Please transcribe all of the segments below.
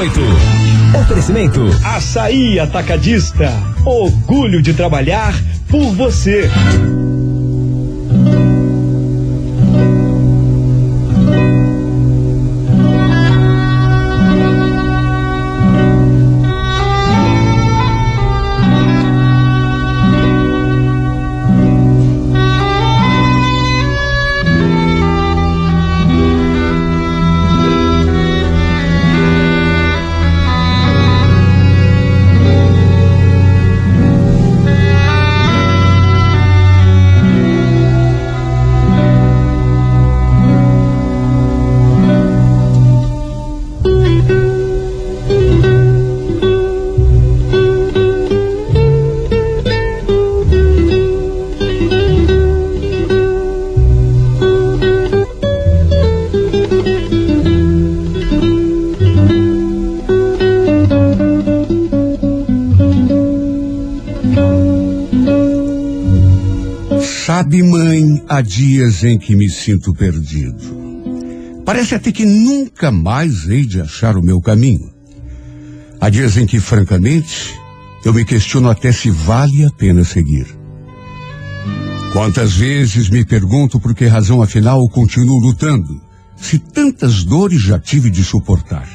18. Oferecimento. Açaí Atacadista. Orgulho de trabalhar por você. Há dias em que me sinto perdido. Parece até que nunca mais hei de achar o meu caminho. Há dias em que, francamente, eu me questiono até se vale a pena seguir. Quantas vezes me pergunto por que razão afinal continuo lutando, se tantas dores já tive de suportar.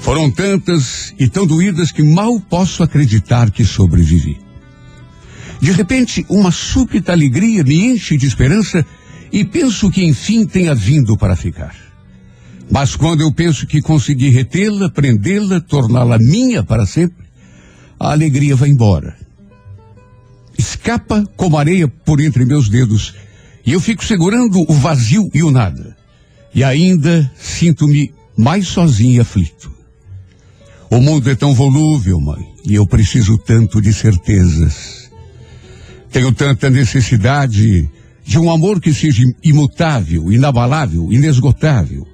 Foram tantas e tão doídas que mal posso acreditar que sobrevivi. De repente, uma súbita alegria me enche de esperança e penso que enfim tenha vindo para ficar. Mas quando eu penso que consegui retê-la, prendê-la, torná-la minha para sempre, a alegria vai embora. Escapa como areia por entre meus dedos e eu fico segurando o vazio e o nada. E ainda sinto-me mais sozinho e aflito. O mundo é tão volúvel, mãe, e eu preciso tanto de certezas. Tenho tanta necessidade de um amor que seja imutável, inabalável, inesgotável.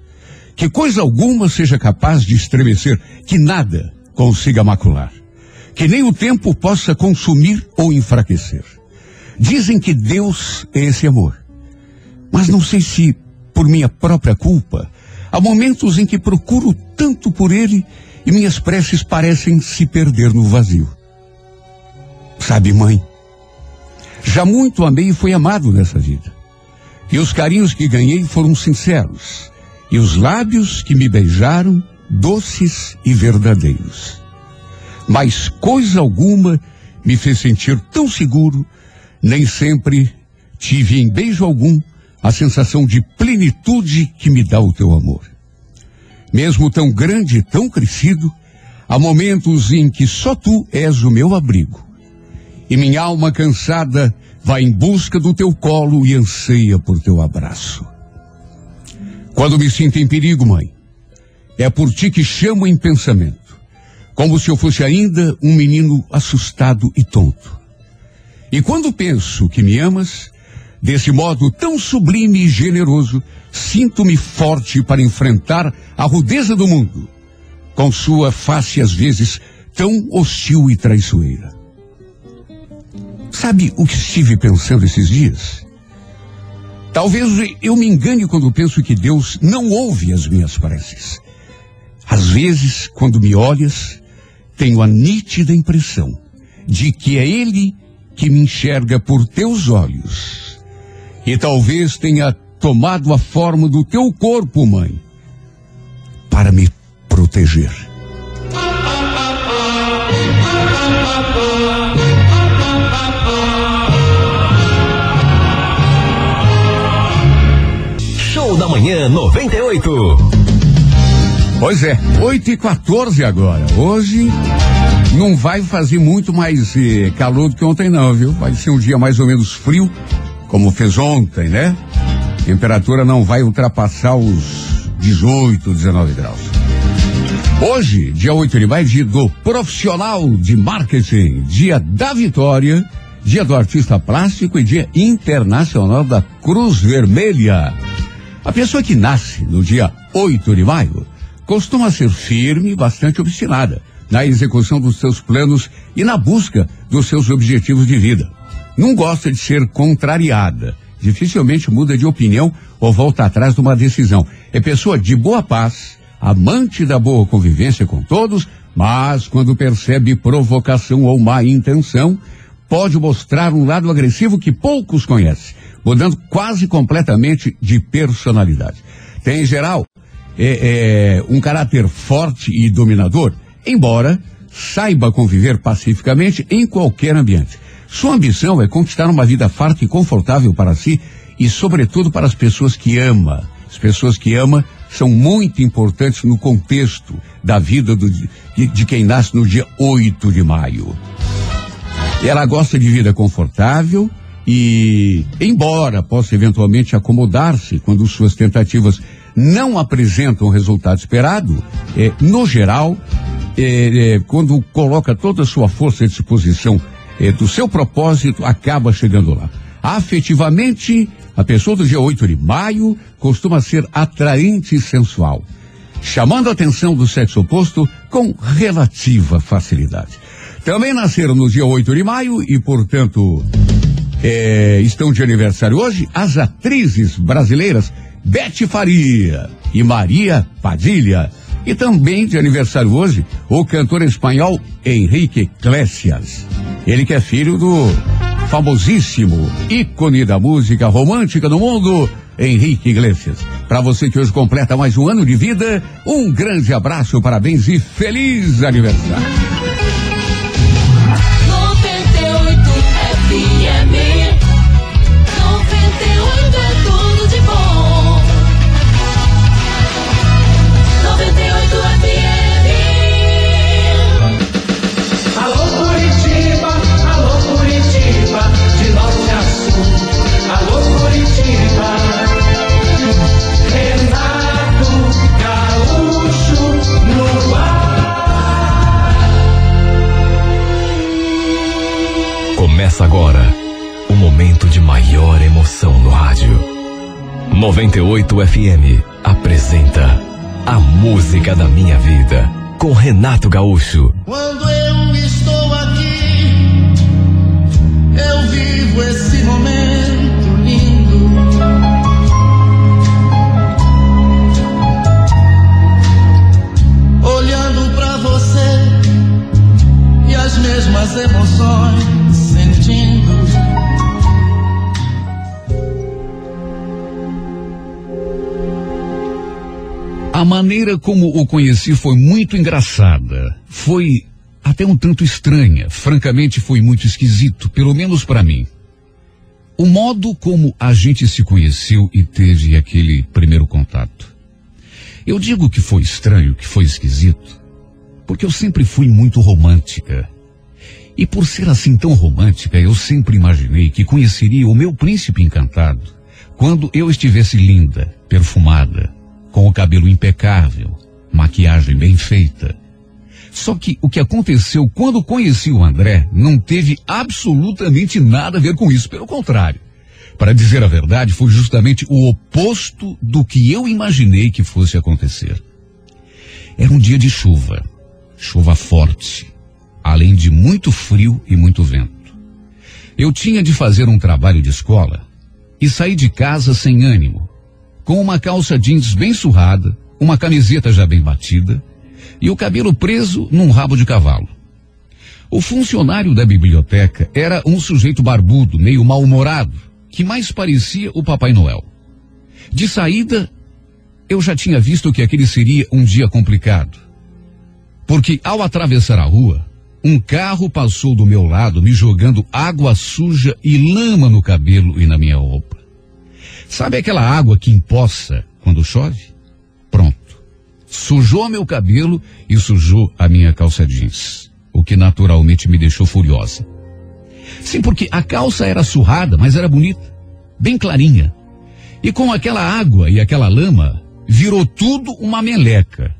Que coisa alguma seja capaz de estremecer, que nada consiga macular. Que nem o tempo possa consumir ou enfraquecer. Dizem que Deus é esse amor. Mas não sei se, por minha própria culpa, há momentos em que procuro tanto por ele e minhas preces parecem se perder no vazio. Sabe, mãe, já muito amei e fui amado nessa vida. E os carinhos que ganhei foram sinceros. E os lábios que me beijaram, doces e verdadeiros. Mas coisa alguma me fez sentir tão seguro, nem sempre tive em beijo algum a sensação de plenitude que me dá o teu amor. Mesmo tão grande e tão crescido, há momentos em que só tu és o meu abrigo e minha alma cansada vai em busca do teu colo e anseia por teu abraço. Quando me sinto em perigo, mãe, é por ti que chamo em pensamento, como se eu fosse ainda um menino assustado e tonto. E quando penso que me amas, desse modo tão sublime e generoso, sinto-me forte para enfrentar a rudeza do mundo, com sua face às vezes tão hostil e traiçoeira. Sabe o que estive pensando esses dias? Talvez eu me engane quando penso que Deus não ouve as minhas preces. Às vezes, quando me olhas, tenho a nítida impressão de que é Ele que me enxerga por teus olhos. E talvez tenha tomado a forma do teu corpo, mãe, para me proteger. Da Manhã 98. Pois é, 8 e 14 agora. Hoje não vai fazer muito mais eh, calor do que ontem, não, viu? Vai ser um dia mais ou menos frio, como fez ontem, né? Temperatura não vai ultrapassar os 18, 19 graus. Hoje, dia 8 de maio, dia do profissional de marketing, dia da vitória, dia do artista plástico e dia internacional da Cruz Vermelha. A pessoa que nasce no dia 8 de maio costuma ser firme e bastante obstinada na execução dos seus planos e na busca dos seus objetivos de vida. Não gosta de ser contrariada, dificilmente muda de opinião ou volta atrás de uma decisão. É pessoa de boa paz, amante da boa convivência com todos, Mas quando percebe provocação ou má intenção, pode mostrar um lado agressivo que poucos conhecem, mudando quase completamente de personalidade. Tem, em geral, é, é, um caráter forte e dominador, embora saiba conviver pacificamente em qualquer ambiente. Sua ambição é conquistar uma vida farta e confortável para si e, sobretudo, para as pessoas que ama. As pessoas que ama são muito importantes no contexto da vida do, de, de quem nasce no dia 8 de maio. Ela gosta de vida confortável e, embora possa eventualmente acomodar-se quando suas tentativas não apresentam o resultado esperado, é, no geral, é, é, quando coloca toda a sua força à disposição do seu propósito, acaba chegando lá. Afetivamente, a pessoa do dia 8 de maio costuma ser atraente e sensual, chamando a atenção do sexo oposto com relativa facilidade. Também nasceram no dia 8 de maio e, portanto, é, estão de aniversário hoje as atrizes brasileiras Bete Faria e Maria Padilha. E também de aniversário hoje o cantor espanhol Henrique Iglesias. Ele que é filho do famosíssimo ícone da música romântica do mundo, Henrique Iglesias. Para você que hoje completa mais um ano de vida, um grande abraço, parabéns e feliz aniversário. Começa agora o momento de maior emoção no rádio. 98 FM apresenta A Música da Minha Vida com Renato Gaúcho. Quando eu estou aqui, eu vivo esse momento lindo. Olhando pra você e as mesmas emoções A maneira como o conheci foi muito engraçada. Foi até um tanto estranha. Francamente, foi muito esquisito, pelo menos para mim. O modo como a gente se conheceu e teve aquele primeiro contato. Eu digo que foi estranho, que foi esquisito, porque eu sempre fui muito romântica. E por ser assim tão romântica, eu sempre imaginei que conheceria o meu príncipe encantado quando eu estivesse linda, perfumada, com o cabelo impecável, maquiagem bem feita. Só que o que aconteceu quando conheci o André não teve absolutamente nada a ver com isso, pelo contrário. Para dizer a verdade, foi justamente o oposto do que eu imaginei que fosse acontecer. Era um dia de chuva, chuva forte, além de muito frio e muito vento. Eu tinha de fazer um trabalho de escola e saí de casa sem ânimo, com uma calça jeans bem surrada, uma camiseta já bem batida e o cabelo preso num rabo de cavalo. O funcionário da biblioteca era um sujeito barbudo, meio mal-humorado, que mais parecia o Papai Noel. De saída, eu já tinha visto que aquele seria um dia complicado. Porque ao atravessar a rua, um carro passou do meu lado me jogando água suja e lama no cabelo e na minha roupa. Sabe aquela água que empoça quando chove? Pronto. Sujou meu cabelo e sujou a minha calça jeans. O que naturalmente me deixou furiosa. Sim, porque a calça era surrada, mas era bonita. Bem clarinha. E com aquela água e aquela lama, virou tudo uma meleca.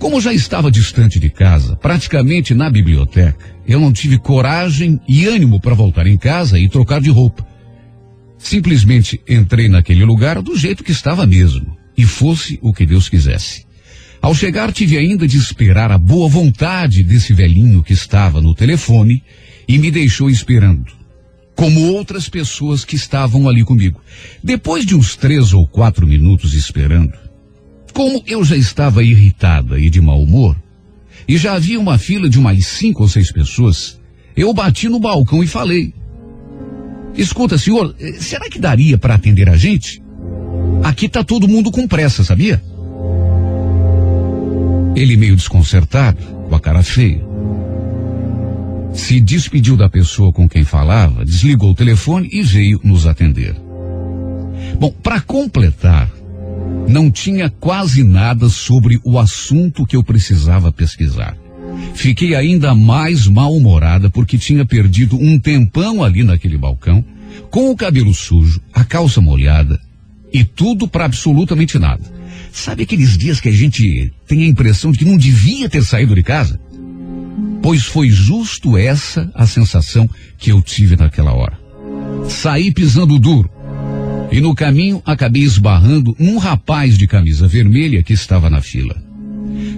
Como já estava distante de casa, praticamente na biblioteca, eu não tive coragem e ânimo para voltar em casa e trocar de roupa. Simplesmente entrei naquele lugar do jeito que estava mesmo, e fosse o que Deus quisesse. Ao chegar, tive ainda de esperar a boa vontade desse velhinho que estava no telefone e me deixou esperando, como outras pessoas que estavam ali comigo. Depois de uns três ou quatro minutos esperando, como eu já estava irritada e de mau humor, e já havia uma fila de umas cinco ou seis pessoas, eu bati no balcão e falei: Escuta, senhor, eh, será que daria para atender a gente? Aqui tá todo mundo com pressa, sabia? Ele meio desconcertado, com a cara feia. Se despediu da pessoa com quem falava, desligou o telefone e veio nos atender. Bom, para completar, não tinha quase nada sobre o assunto que eu precisava pesquisar. Fiquei ainda mais mal-humorada porque tinha perdido um tempão ali naquele balcão, com o cabelo sujo, a calça molhada e tudo para absolutamente nada. Sabe aqueles dias que a gente tem a impressão de que não devia ter saído de casa? Pois foi justo essa a sensação que eu tive naquela hora. Saí pisando duro, e no caminho acabei esbarrando num rapaz de camisa vermelha que estava na fila.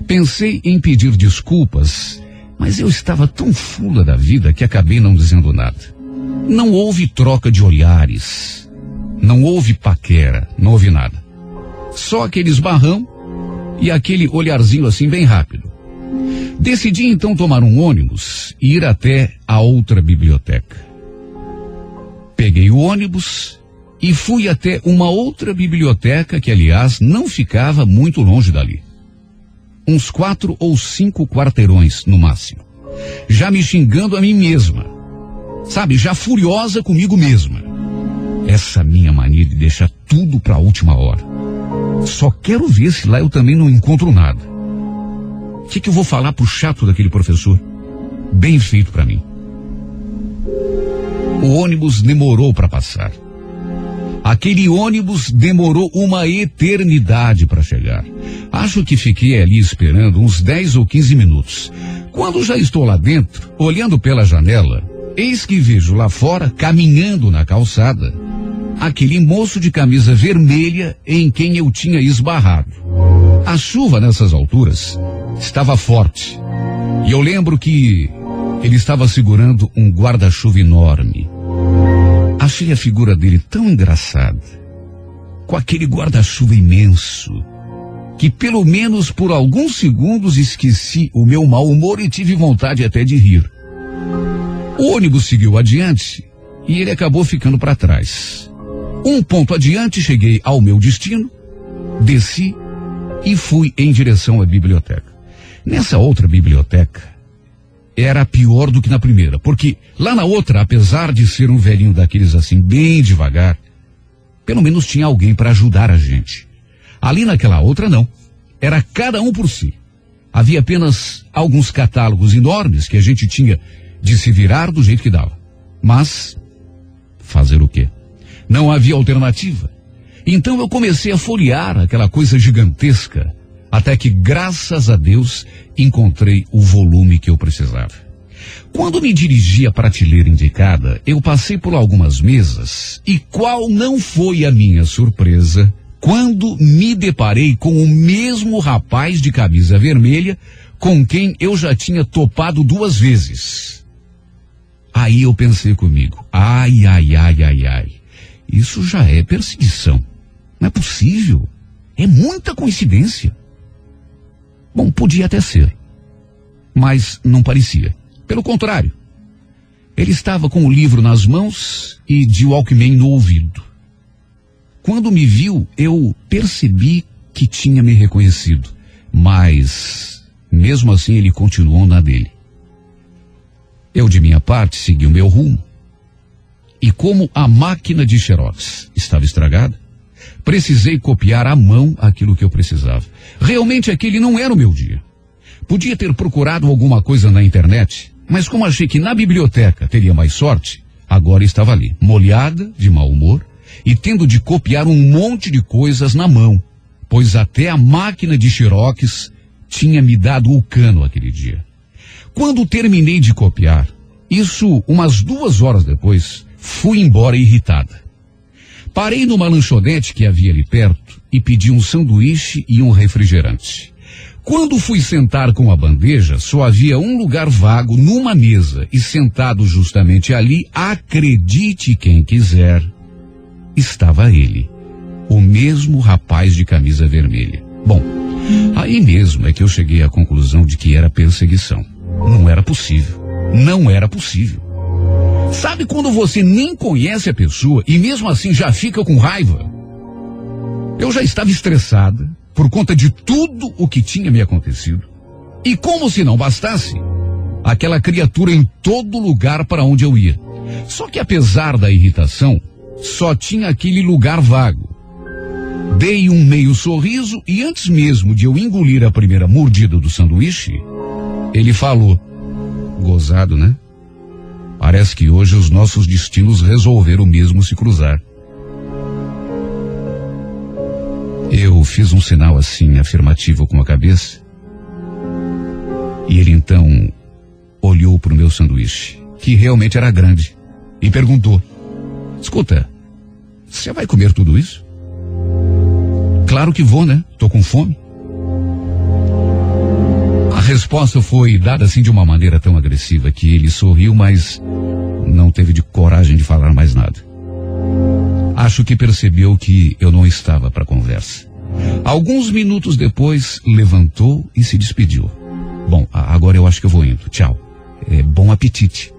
Pensei em pedir desculpas, mas eu estava tão fula da vida que acabei não dizendo nada. Não houve troca de olhares, não houve paquera, não houve nada. Só aquele esbarrão e aquele olharzinho assim bem rápido. Decidi então tomar um ônibus e ir até a outra biblioteca. Peguei o ônibus e fui até uma outra biblioteca que, aliás, não ficava muito longe dali. Uns quatro ou cinco quarteirões no máximo. Já me xingando a mim mesma. Sabe, já furiosa comigo mesma. Essa minha mania de deixar tudo para a última hora. Só quero ver se lá eu também não encontro nada. O que, que eu vou falar pro chato daquele professor? Bem feito para mim. O ônibus demorou para passar. Aquele ônibus demorou uma eternidade para chegar. Acho que fiquei ali esperando uns 10 ou 15 minutos. Quando já estou lá dentro, olhando pela janela, eis que vejo lá fora, caminhando na calçada, aquele moço de camisa vermelha em quem eu tinha esbarrado. A chuva nessas alturas estava forte. E eu lembro que ele estava segurando um guarda-chuva enorme. Achei a figura dele tão engraçada, com aquele guarda-chuva imenso, que pelo menos por alguns segundos esqueci o meu mau humor e tive vontade até de rir. O ônibus seguiu adiante e ele acabou ficando para trás. Um ponto adiante cheguei ao meu destino, desci e fui em direção à biblioteca. Nessa outra biblioteca, era pior do que na primeira, porque lá na outra, apesar de ser um velhinho daqueles assim, bem devagar, pelo menos tinha alguém para ajudar a gente. Ali naquela outra, não. Era cada um por si. Havia apenas alguns catálogos enormes que a gente tinha de se virar do jeito que dava. Mas, fazer o quê? Não havia alternativa. Então eu comecei a folhear aquela coisa gigantesca até que, graças a Deus, encontrei o volume que eu precisava. Quando me dirigi à prateleira indicada, eu passei por algumas mesas e qual não foi a minha surpresa quando me deparei com o mesmo rapaz de camisa vermelha com quem eu já tinha topado duas vezes. Aí eu pensei comigo, ai, ai, ai, ai, ai, isso já é perseguição. Não é possível. É muita coincidência. Bom, podia até ser, mas não parecia. Pelo contrário, ele estava com o livro nas mãos e de Walkman no ouvido. Quando me viu, eu percebi que tinha me reconhecido, mas mesmo assim ele continuou na dele. Eu, de minha parte, segui o meu rumo. E como a máquina de xerox estava estragada, Precisei copiar à mão aquilo que eu precisava. Realmente aquele não era o meu dia. Podia ter procurado alguma coisa na internet, mas como achei que na biblioteca teria mais sorte, agora estava ali, molhada, de mau humor, e tendo de copiar um monte de coisas na mão, pois até a máquina de xerox tinha me dado o cano aquele dia. Quando terminei de copiar, isso umas duas horas depois, fui embora irritada. Parei numa lanchonete que havia ali perto e pedi um sanduíche e um refrigerante. Quando fui sentar com a bandeja, só havia um lugar vago numa mesa e sentado justamente ali, acredite quem quiser, estava ele, o mesmo rapaz de camisa vermelha. Bom, Aí mesmo é que eu cheguei à conclusão de que era perseguição. Não era possível. Não era possível. Sabe quando você nem conhece a pessoa e mesmo assim já fica com raiva? Eu já estava estressada por conta de tudo o que tinha me acontecido. E como se não bastasse, aquela criatura em todo lugar para onde eu ia. Só que apesar da irritação, só tinha aquele lugar vago. Dei um meio sorriso e antes mesmo de eu engolir a primeira mordida do sanduíche, ele falou: Gozado, né? Parece que hoje os nossos destinos resolveram mesmo se cruzar. Eu fiz um sinal assim, afirmativo com a cabeça. E ele então olhou para o meu sanduíche, que realmente era grande, e perguntou: Escuta, você vai comer tudo isso? Claro que vou, né? Tô com fome. Resposta foi dada assim de uma maneira tão agressiva que ele sorriu, mas não teve de coragem de falar mais nada. Acho que percebeu que eu não estava para conversa. Alguns minutos depois, levantou e se despediu. Bom, agora eu acho que eu vou indo. Tchau. É, bom apetite.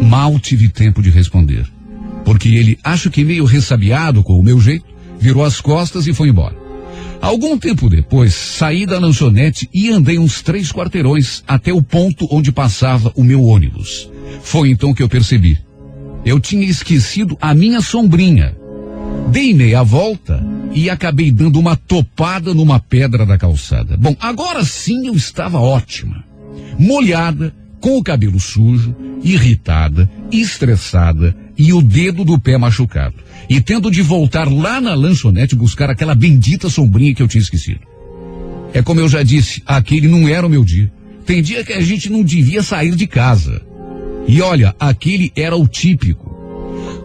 Mal tive tempo de responder, porque ele, acho que meio ressabiado com o meu jeito, virou as costas e foi embora. Algum tempo depois, saí da lanchonete e andei uns três quarteirões até o ponto onde passava o meu ônibus. Foi então que eu percebi. Eu tinha esquecido a minha sombrinha. Dei meia volta e acabei dando uma topada numa pedra da calçada. Bom, agora sim eu estava ótima. Molhada, com o cabelo sujo, irritada, estressada e o dedo do pé machucado. E tendo de voltar lá na lanchonete buscar aquela bendita sombrinha que eu tinha esquecido. É como eu já disse, aquele não era o meu dia. Tem dia que a gente não devia sair de casa. E olha, aquele era o típico.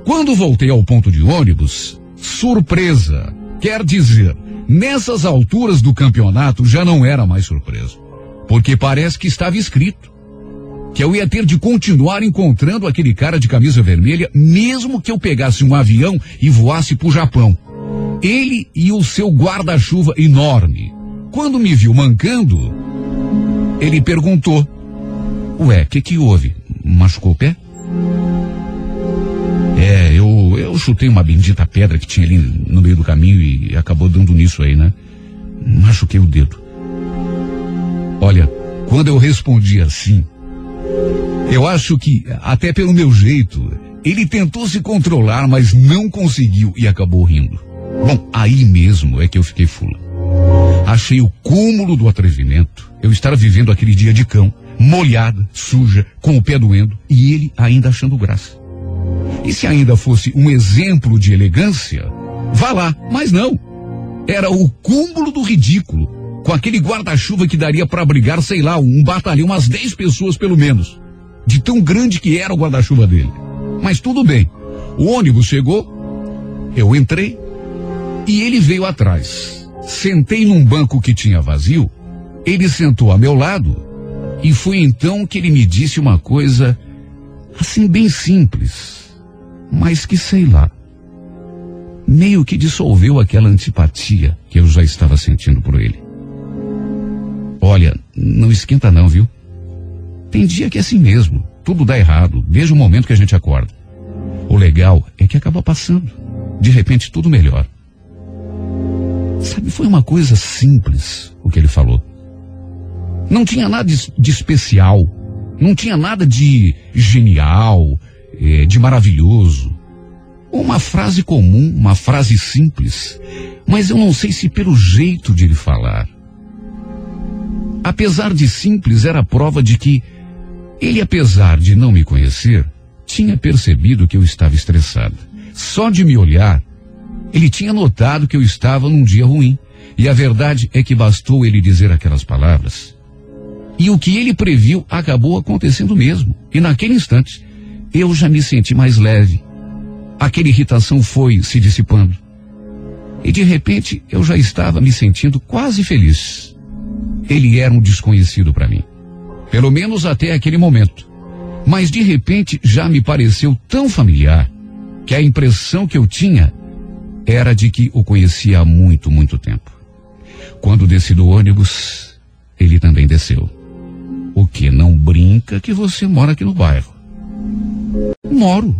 Quando voltei ao ponto de ônibus, surpresa. Quer dizer, nessas alturas do campeonato já não era mais surpresa. Porque parece que estava escrito que eu ia ter de continuar encontrando aquele cara de camisa vermelha, mesmo que eu pegasse um avião e voasse para o Japão. Ele e o seu guarda-chuva enorme. Quando me viu mancando, ele perguntou: Ué, o que, que houve? Machucou o pé? É, eu, eu chutei uma bendita pedra que tinha ali no meio do caminho e acabou dando nisso aí, né? Machuquei o dedo. Olha, quando eu respondi assim, eu acho que, até pelo meu jeito, ele tentou se controlar, mas não conseguiu e acabou rindo. Bom, aí mesmo é que eu fiquei fula. Achei o cúmulo do atrevimento. Eu estar vivendo aquele dia de cão, molhada, suja, com o pé doendo, e ele ainda achando graça. E se ainda fosse um exemplo de elegância, vá lá, mas não. Era o cúmulo do ridículo, com aquele guarda-chuva que daria para abrigar, sei lá, um batalhão, umas 10 pessoas pelo menos de tão grande que era o guarda-chuva dele. Mas tudo bem. O ônibus chegou, eu entrei e ele veio atrás. Sentei num banco que tinha vazio, ele sentou a meu lado e foi então que ele me disse uma coisa assim bem simples, mas que sei lá, meio que dissolveu aquela antipatia que eu já estava sentindo por ele. Olha, não esquenta não, viu? Tem dia que é assim mesmo. Tudo dá errado, desde o momento que a gente acorda. O legal é que acaba passando. De repente, tudo melhor. Sabe, foi uma coisa simples o que ele falou. Não tinha nada de, de especial. Não tinha nada de genial, eh, de maravilhoso. Uma frase comum, uma frase simples. Mas eu não sei se pelo jeito de ele falar. Apesar de simples, era prova de que ele, apesar de não me conhecer, tinha percebido que eu estava estressada. Só de me olhar, ele tinha notado que eu estava num dia ruim. E a verdade é que bastou ele dizer aquelas palavras. E o que ele previu acabou acontecendo mesmo. E naquele instante, eu já me senti mais leve. Aquela irritação foi se dissipando. E de repente eu já estava me sentindo quase feliz. Ele era um desconhecido para mim. Pelo menos até aquele momento. Mas de repente já me pareceu tão familiar que a impressão que eu tinha era de que o conhecia há muito, muito tempo. Quando desci do ônibus, ele também desceu. O que não brinca que você mora aqui no bairro? Moro.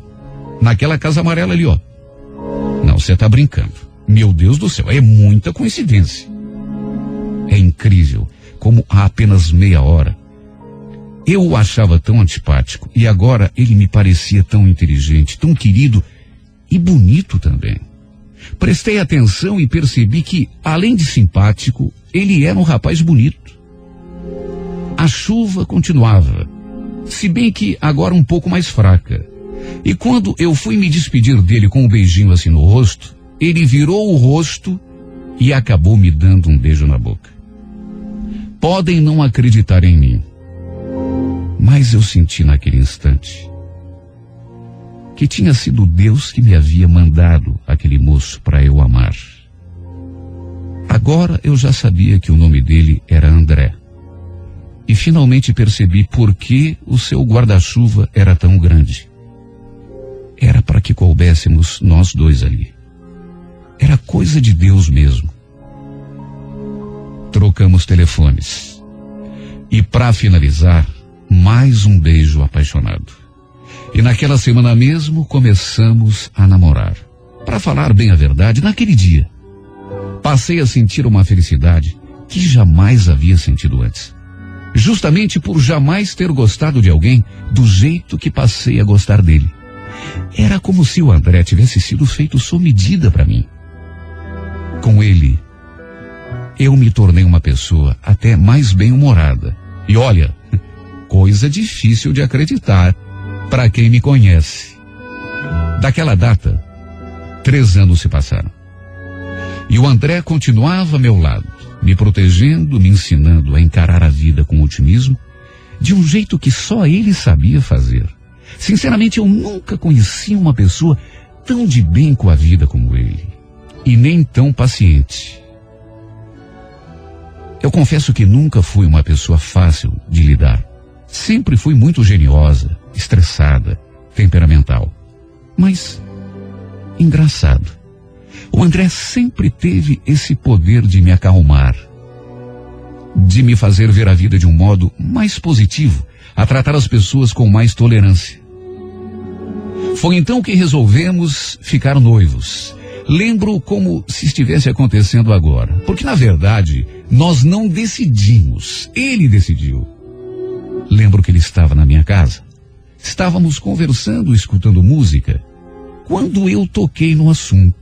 Naquela casa amarela ali, ó. Não, você tá brincando. Meu Deus do céu, é muita coincidência. Incrível como há apenas meia hora eu o achava tão antipático e agora ele me parecia tão inteligente, tão querido e bonito também. Prestei atenção e percebi que, além de simpático, ele era um rapaz bonito. A chuva continuava, se bem que agora um pouco mais fraca. E quando eu fui me despedir dele com um beijinho assim no rosto, ele virou o rosto e acabou me dando um beijo na boca. Podem não acreditar em mim, mas eu senti naquele instante que tinha sido Deus que me havia mandado aquele moço para eu amar. Agora eu já sabia que o nome dele era André. E finalmente percebi por que o seu guarda-chuva era tão grande. Era para que coubéssemos nós dois ali. Era coisa de Deus mesmo. Trocamos telefones. E para finalizar, mais um beijo apaixonado. E naquela semana mesmo começamos a namorar. Para falar bem a verdade, naquele dia, passei a sentir uma felicidade que jamais havia sentido antes. Justamente por jamais ter gostado de alguém do jeito que passei a gostar dele. Era como se o André tivesse sido feito sob medida para mim. Com ele, eu me tornei uma pessoa até mais bem-humorada. E olha, coisa difícil de acreditar para quem me conhece. Daquela data, três anos se passaram. E o André continuava a meu lado, me protegendo, me ensinando a encarar a vida com otimismo, de um jeito que só ele sabia fazer. Sinceramente, eu nunca conheci uma pessoa tão de bem com a vida como ele, e nem tão paciente. Eu confesso que nunca fui uma pessoa fácil de lidar. Sempre fui muito geniosa, estressada, temperamental. Mas, engraçado, o André sempre teve esse poder de me acalmar, de me fazer ver a vida de um modo mais positivo, a tratar as pessoas com mais tolerância. Foi então que resolvemos ficar noivos. Lembro como se estivesse acontecendo agora, porque na verdade nós não decidimos, ele decidiu. Lembro que ele estava na minha casa. Estávamos conversando, escutando música, quando eu toquei no assunto.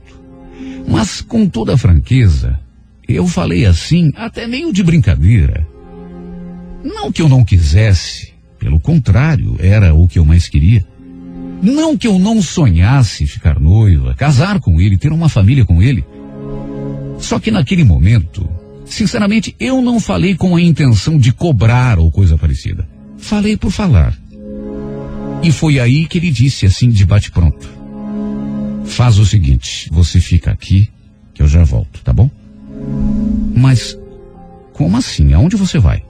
Mas com toda franqueza, eu falei assim, até meio de brincadeira. Não que eu não quisesse, pelo contrário, era o que eu mais queria. Não que eu não sonhasse ficar noiva, casar com ele, ter uma família com ele. Só que naquele momento, sinceramente, eu não falei com a intenção de cobrar ou coisa parecida. Falei por falar. E foi aí que ele disse assim de bate-pronto. Faz o seguinte, você fica aqui, que eu já volto, tá bom? Mas, como assim? Aonde você vai?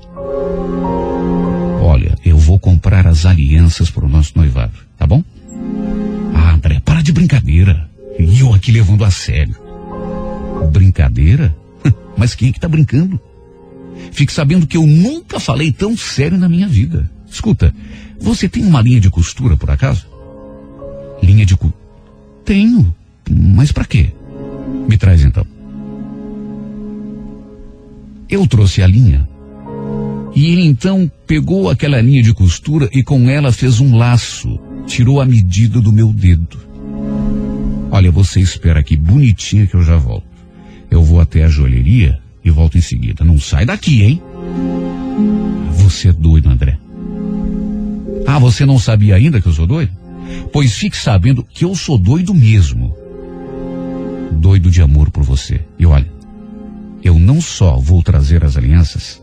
Olha, eu vou comprar as alianças para o nosso noivado, tá bom? Ah, André, para de brincadeira. E eu aqui levando a sério. Brincadeira? Mas quem é que tá brincando? Fique sabendo que eu nunca falei tão sério na minha vida. Escuta, você tem uma linha de costura por acaso? Linha de costura? Tenho. Mas para quê? Me traz então. Eu trouxe a linha. E ele então pegou aquela linha de costura e com ela fez um laço. Tirou a medida do meu dedo. Olha, você espera aqui bonitinha que eu já volto. Eu vou até a joalheria e volto em seguida. Não sai daqui, hein? Você é doido, André. Ah, você não sabia ainda que eu sou doido? Pois fique sabendo que eu sou doido mesmo. Doido de amor por você. E olha, eu não só vou trazer as alianças,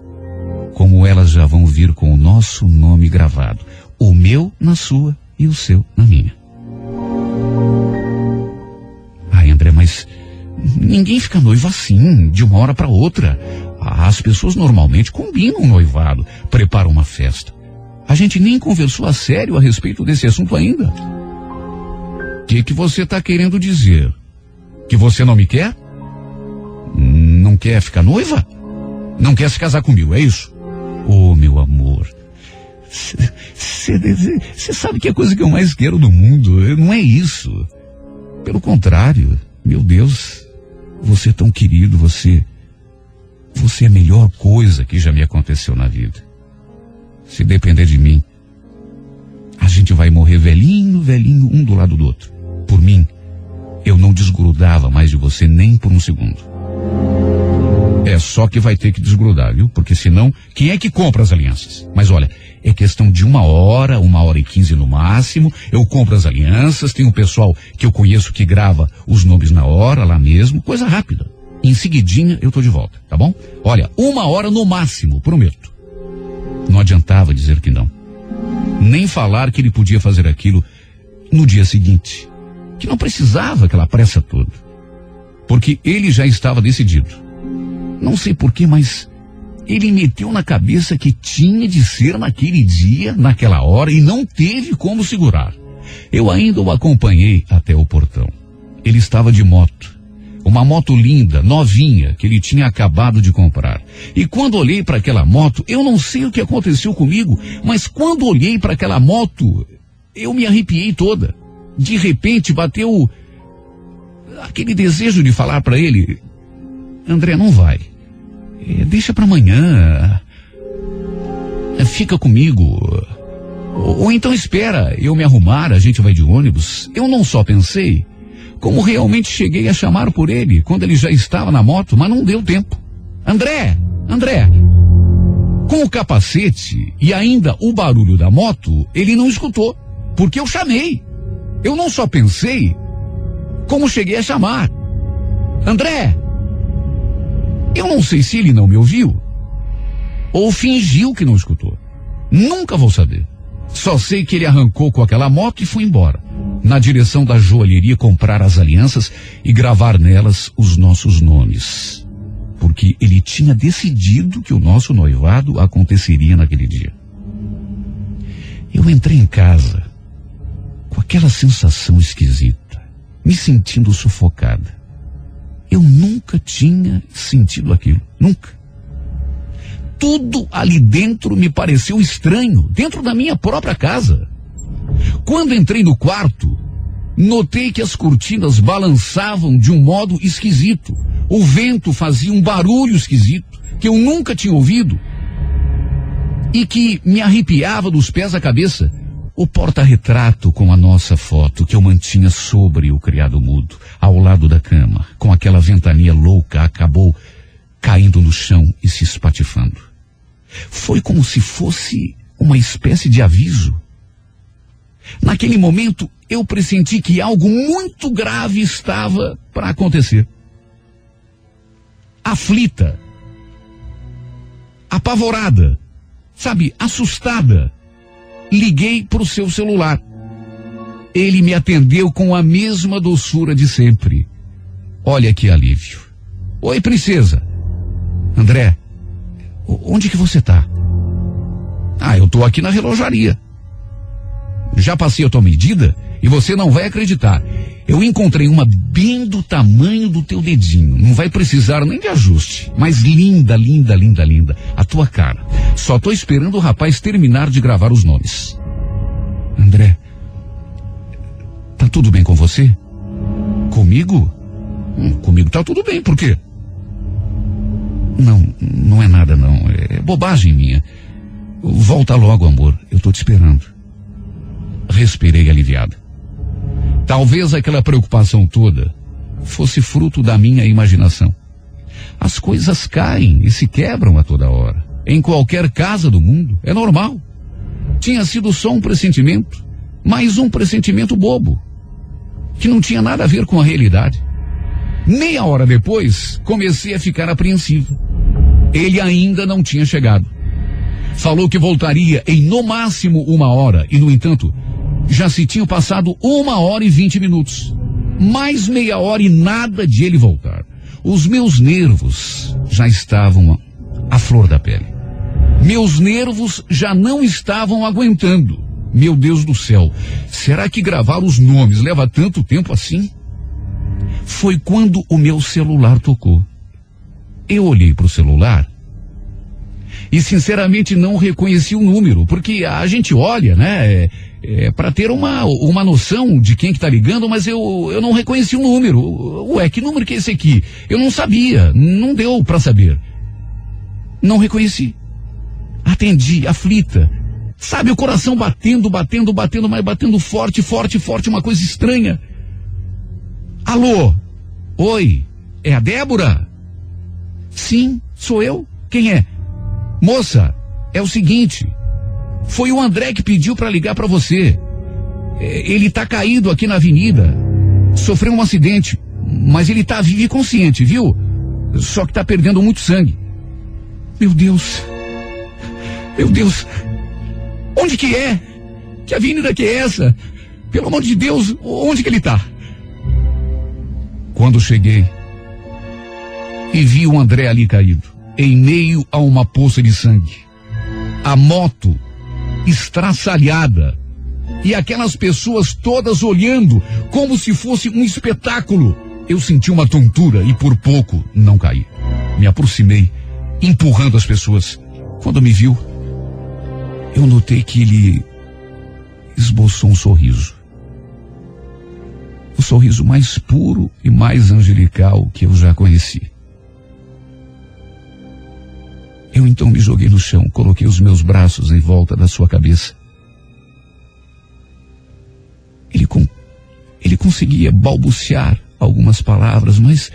como elas já vão vir com o nosso nome gravado. O meu na sua e o seu na minha. Ai, André, mas Ninguém fica noivo assim, de uma hora para outra. As pessoas normalmente combinam um noivado, preparam uma festa. A gente nem conversou a sério a respeito desse assunto ainda. O que, que você está querendo dizer? Que você não me quer? não quer ficar noiva? Não quer se casar comigo, é isso? Oh, meu amor. Você sabe que é a coisa que eu mais quero do mundo não é isso. Pelo contrário, meu Deus, você é tão querido, você. Você é a melhor coisa que já me aconteceu na vida. Se depender de mim, a gente vai morrer velhinho, velhinho, um do lado do outro. Por mim, eu não desgrudava mais de você nem por um segundo. É só que vai ter que desgrudar, viu? Porque senão, quem é que compra as alianças? Mas olha, é questão de uma hora, uma hora e quinze no máximo. Eu compro as alianças, tem um pessoal que eu conheço que grava os nomes na hora, lá mesmo, coisa rápida. Em seguidinha eu tô de volta, tá bom? Olha, uma hora no máximo, prometo. Não adiantava dizer que não. Nem falar que ele podia fazer aquilo no dia seguinte. Que não precisava aquela pressa toda. Porque ele já estava decidido. Não sei porquê, mas ele meteu na cabeça que tinha de ser naquele dia, naquela hora, e não teve como segurar. Eu ainda o acompanhei até o portão. Ele estava de moto. Uma moto linda, novinha, que ele tinha acabado de comprar. E quando olhei para aquela moto, eu não sei o que aconteceu comigo, mas quando olhei para aquela moto, eu me arrepiei toda. De repente bateu aquele desejo de falar para ele: André, não vai. É, deixa para amanhã. É, fica comigo. Ou então espera eu me arrumar, a gente vai de ônibus. Eu não só pensei, como realmente cheguei a chamar por ele quando ele já estava na moto, mas não deu tempo. André, André, com o capacete e ainda o barulho da moto, ele não escutou, porque eu chamei. Eu não só pensei, como cheguei a chamar. André, eu não sei se ele não me ouviu ou fingiu que não escutou. Nunca vou saber. Só sei que ele arrancou com aquela moto e foi embora, na direção da joalheria comprar as alianças e gravar nelas os nossos nomes. Porque ele tinha decidido que o nosso noivado aconteceria naquele dia. Eu entrei em casa com aquela sensação esquisita, me sentindo sufocada. Eu nunca tinha sentido aquilo. Nunca. Tudo ali dentro me pareceu estranho, dentro da minha própria casa. Quando entrei no quarto, notei que as cortinas balançavam de um modo esquisito. O vento fazia um barulho esquisito que eu nunca tinha ouvido e que me arrepiava dos pés à cabeça. O porta-retrato com a nossa foto que eu mantinha sobre o criado mudo, ao lado da cama, com aquela ventania louca, acabou caindo no chão e se espatifando. Foi como se fosse uma espécie de aviso. Naquele momento, eu pressenti que algo muito grave estava para acontecer. Aflita, apavorada, sabe, assustada liguei para o seu celular. Ele me atendeu com a mesma doçura de sempre. Olha que alívio. Oi, princesa. André, onde que você está? Ah, eu estou aqui na relojaria. Já passei a tua medida e você não vai acreditar. Eu encontrei uma bem do tamanho do teu dedinho. Não vai precisar nem de ajuste. Mas linda, linda, linda, linda. A tua cara. Só tô esperando o rapaz terminar de gravar os nomes. André, tá tudo bem com você? Comigo? Hum, comigo tá tudo bem, por quê? Não, não é nada não. É bobagem minha. Volta logo, amor. Eu tô te esperando. Respirei aliviado. Talvez aquela preocupação toda fosse fruto da minha imaginação. As coisas caem e se quebram a toda hora. Em qualquer casa do mundo. É normal. Tinha sido só um pressentimento. Mais um pressentimento bobo. Que não tinha nada a ver com a realidade. Meia hora depois, comecei a ficar apreensivo. Ele ainda não tinha chegado. Falou que voltaria em no máximo uma hora e, no entanto, já se tinham passado uma hora e vinte minutos. Mais meia hora e nada de ele voltar. Os meus nervos já estavam à flor da pele. Meus nervos já não estavam aguentando. Meu Deus do céu, será que gravar os nomes leva tanto tempo assim? Foi quando o meu celular tocou. Eu olhei para o celular e sinceramente não reconheci o número, porque a gente olha, né, é, é, para ter uma, uma noção de quem que tá ligando, mas eu, eu não reconheci o número. Ué, que número que é esse aqui? Eu não sabia, não deu para saber. Não reconheci. Atendi, aflita. Sabe, o coração batendo, batendo, batendo, mas batendo forte, forte, forte, uma coisa estranha. Alô? Oi, é a Débora? Sim, sou eu. Quem é? Moça, é o seguinte. Foi o André que pediu para ligar para você. É, ele tá caído aqui na avenida. Sofreu um acidente, mas ele tá vivo e consciente, viu? Só que tá perdendo muito sangue. Meu Deus. Meu Deus. Onde que é? Que avenida que é essa? Pelo amor de Deus, onde que ele tá? Quando cheguei e vi o André ali caído, em meio a uma poça de sangue. A moto estraçalhada e aquelas pessoas todas olhando como se fosse um espetáculo. Eu senti uma tontura e por pouco não caí. Me aproximei, empurrando as pessoas. Quando me viu, eu notei que ele esboçou um sorriso. O sorriso mais puro e mais angelical que eu já conheci. Eu então me joguei no chão, coloquei os meus braços em volta da sua cabeça. Ele, com, ele conseguia balbuciar algumas palavras, mas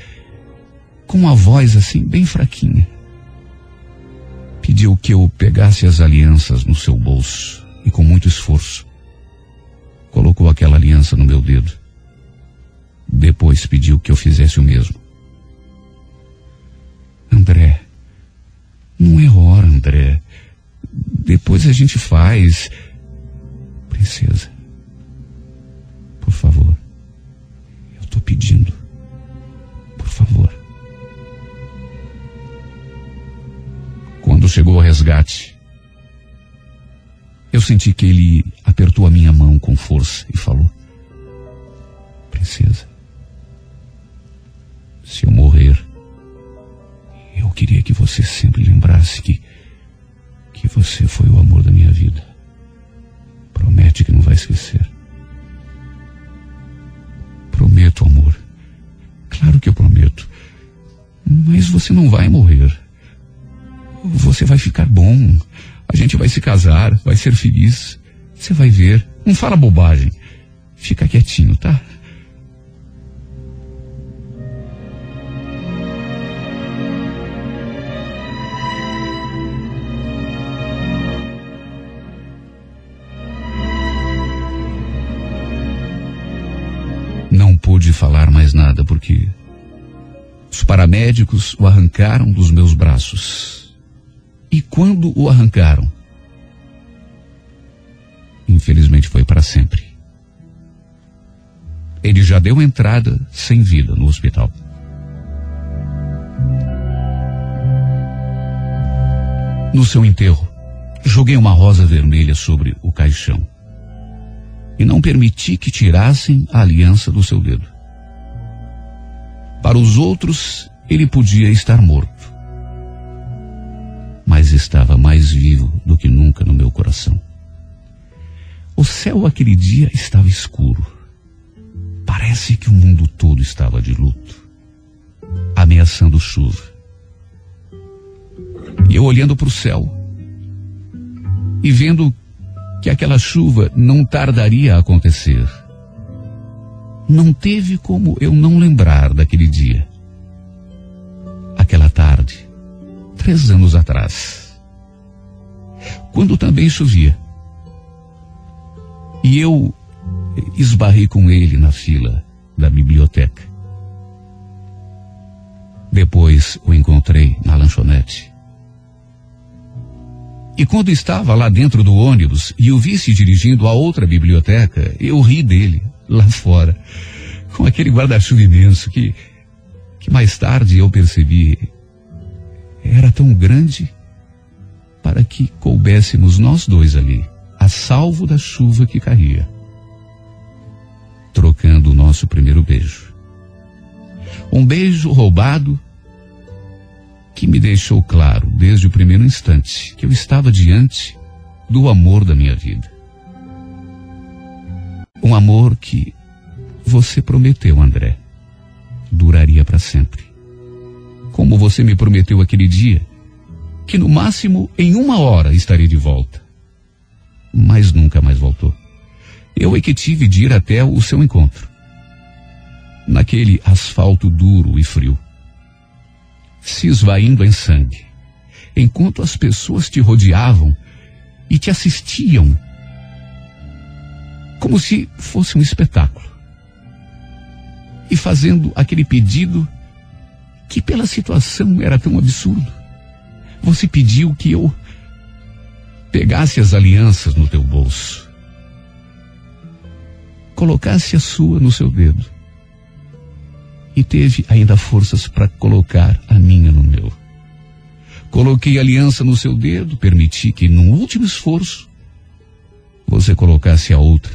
com uma voz assim, bem fraquinha. Pediu que eu pegasse as alianças no seu bolso e, com muito esforço, colocou aquela aliança no meu dedo. Depois pediu que eu fizesse o mesmo. André, não é hora, André. Depois a gente faz. Princesa, por favor. Eu estou pedindo. Por favor. Quando chegou o resgate, eu senti que ele apertou a minha mão com força e falou: Princesa, se eu morrer, eu queria que você sempre lembrasse que, que você foi o amor da minha vida. Promete que não vai esquecer. Prometo, amor. Claro que eu prometo. Mas você não vai morrer. Você vai ficar bom. A gente vai se casar, vai ser feliz. Você vai ver. Não fala bobagem. Fica quietinho, tá? Os paramédicos o arrancaram dos meus braços. E quando o arrancaram, infelizmente foi para sempre. Ele já deu entrada sem vida no hospital. No seu enterro, joguei uma rosa vermelha sobre o caixão e não permiti que tirassem a aliança do seu dedo. Para os outros, ele podia estar morto, mas estava mais vivo do que nunca no meu coração. O céu aquele dia estava escuro. Parece que o mundo todo estava de luto, ameaçando chuva. E eu olhando para o céu e vendo que aquela chuva não tardaria a acontecer. Não teve como eu não lembrar daquele dia. Aquela tarde, três anos atrás. Quando também chovia. E eu esbarrei com ele na fila da biblioteca. Depois o encontrei na lanchonete. E quando estava lá dentro do ônibus e o vi se dirigindo a outra biblioteca, eu ri dele, lá fora, com aquele guarda-chuva imenso que, que mais tarde eu percebi era tão grande para que coubéssemos nós dois ali, a salvo da chuva que caía, trocando o nosso primeiro beijo. Um beijo roubado que me deixou claro desde o primeiro instante que eu estava diante do amor da minha vida. Um amor que você prometeu, André, duraria para sempre. Como você me prometeu aquele dia, que no máximo em uma hora estaria de volta. Mas nunca mais voltou. Eu é que tive de ir até o seu encontro. Naquele asfalto duro e frio. Se esvaindo em sangue. Enquanto as pessoas te rodeavam e te assistiam. Como se fosse um espetáculo. E fazendo aquele pedido que pela situação era tão absurdo. Você pediu que eu pegasse as alianças no teu bolso, colocasse a sua no seu dedo e teve ainda forças para colocar a minha no meu. Coloquei a aliança no seu dedo, permiti que, num último esforço, você colocasse a outra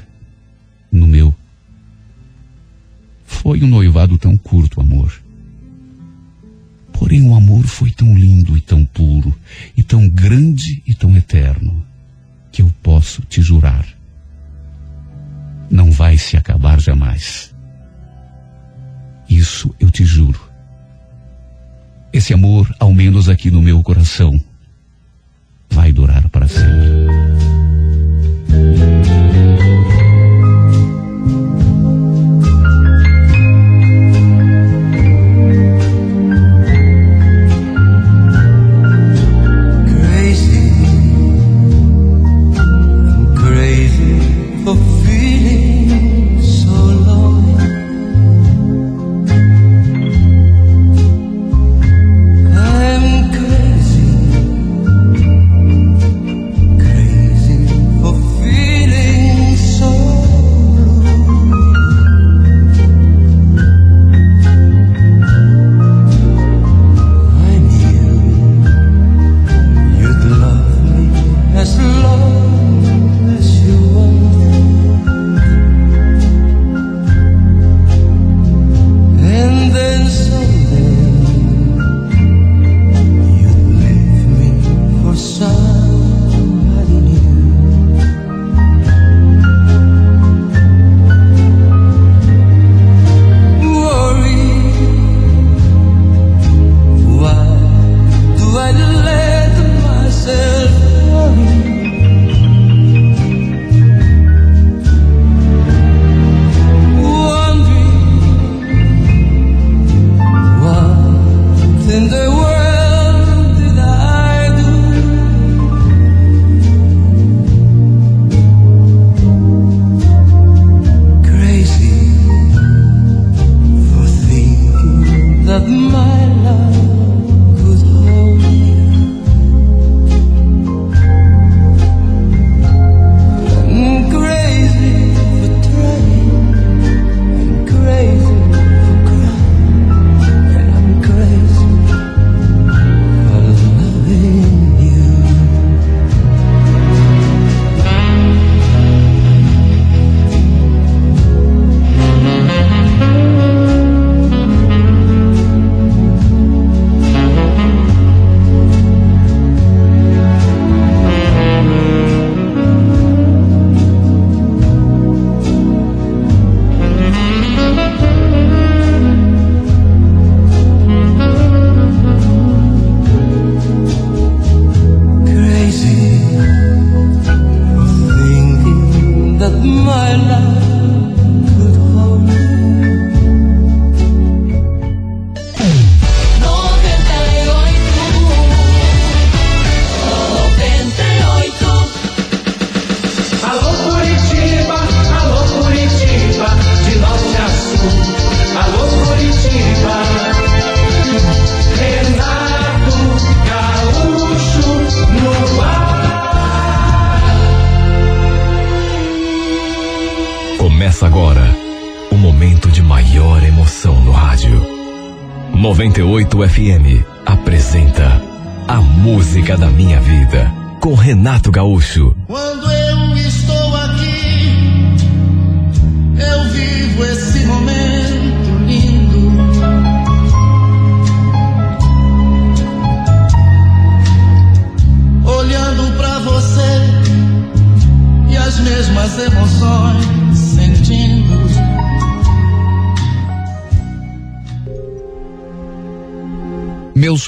no meu. Foi um noivado tão curto, amor. Porém, o amor foi tão lindo e tão puro, e tão grande e tão eterno, que eu posso te jurar. Não vai se acabar jamais. Isso eu te juro. Esse amor, ao menos aqui no meu coração, vai durar para sempre.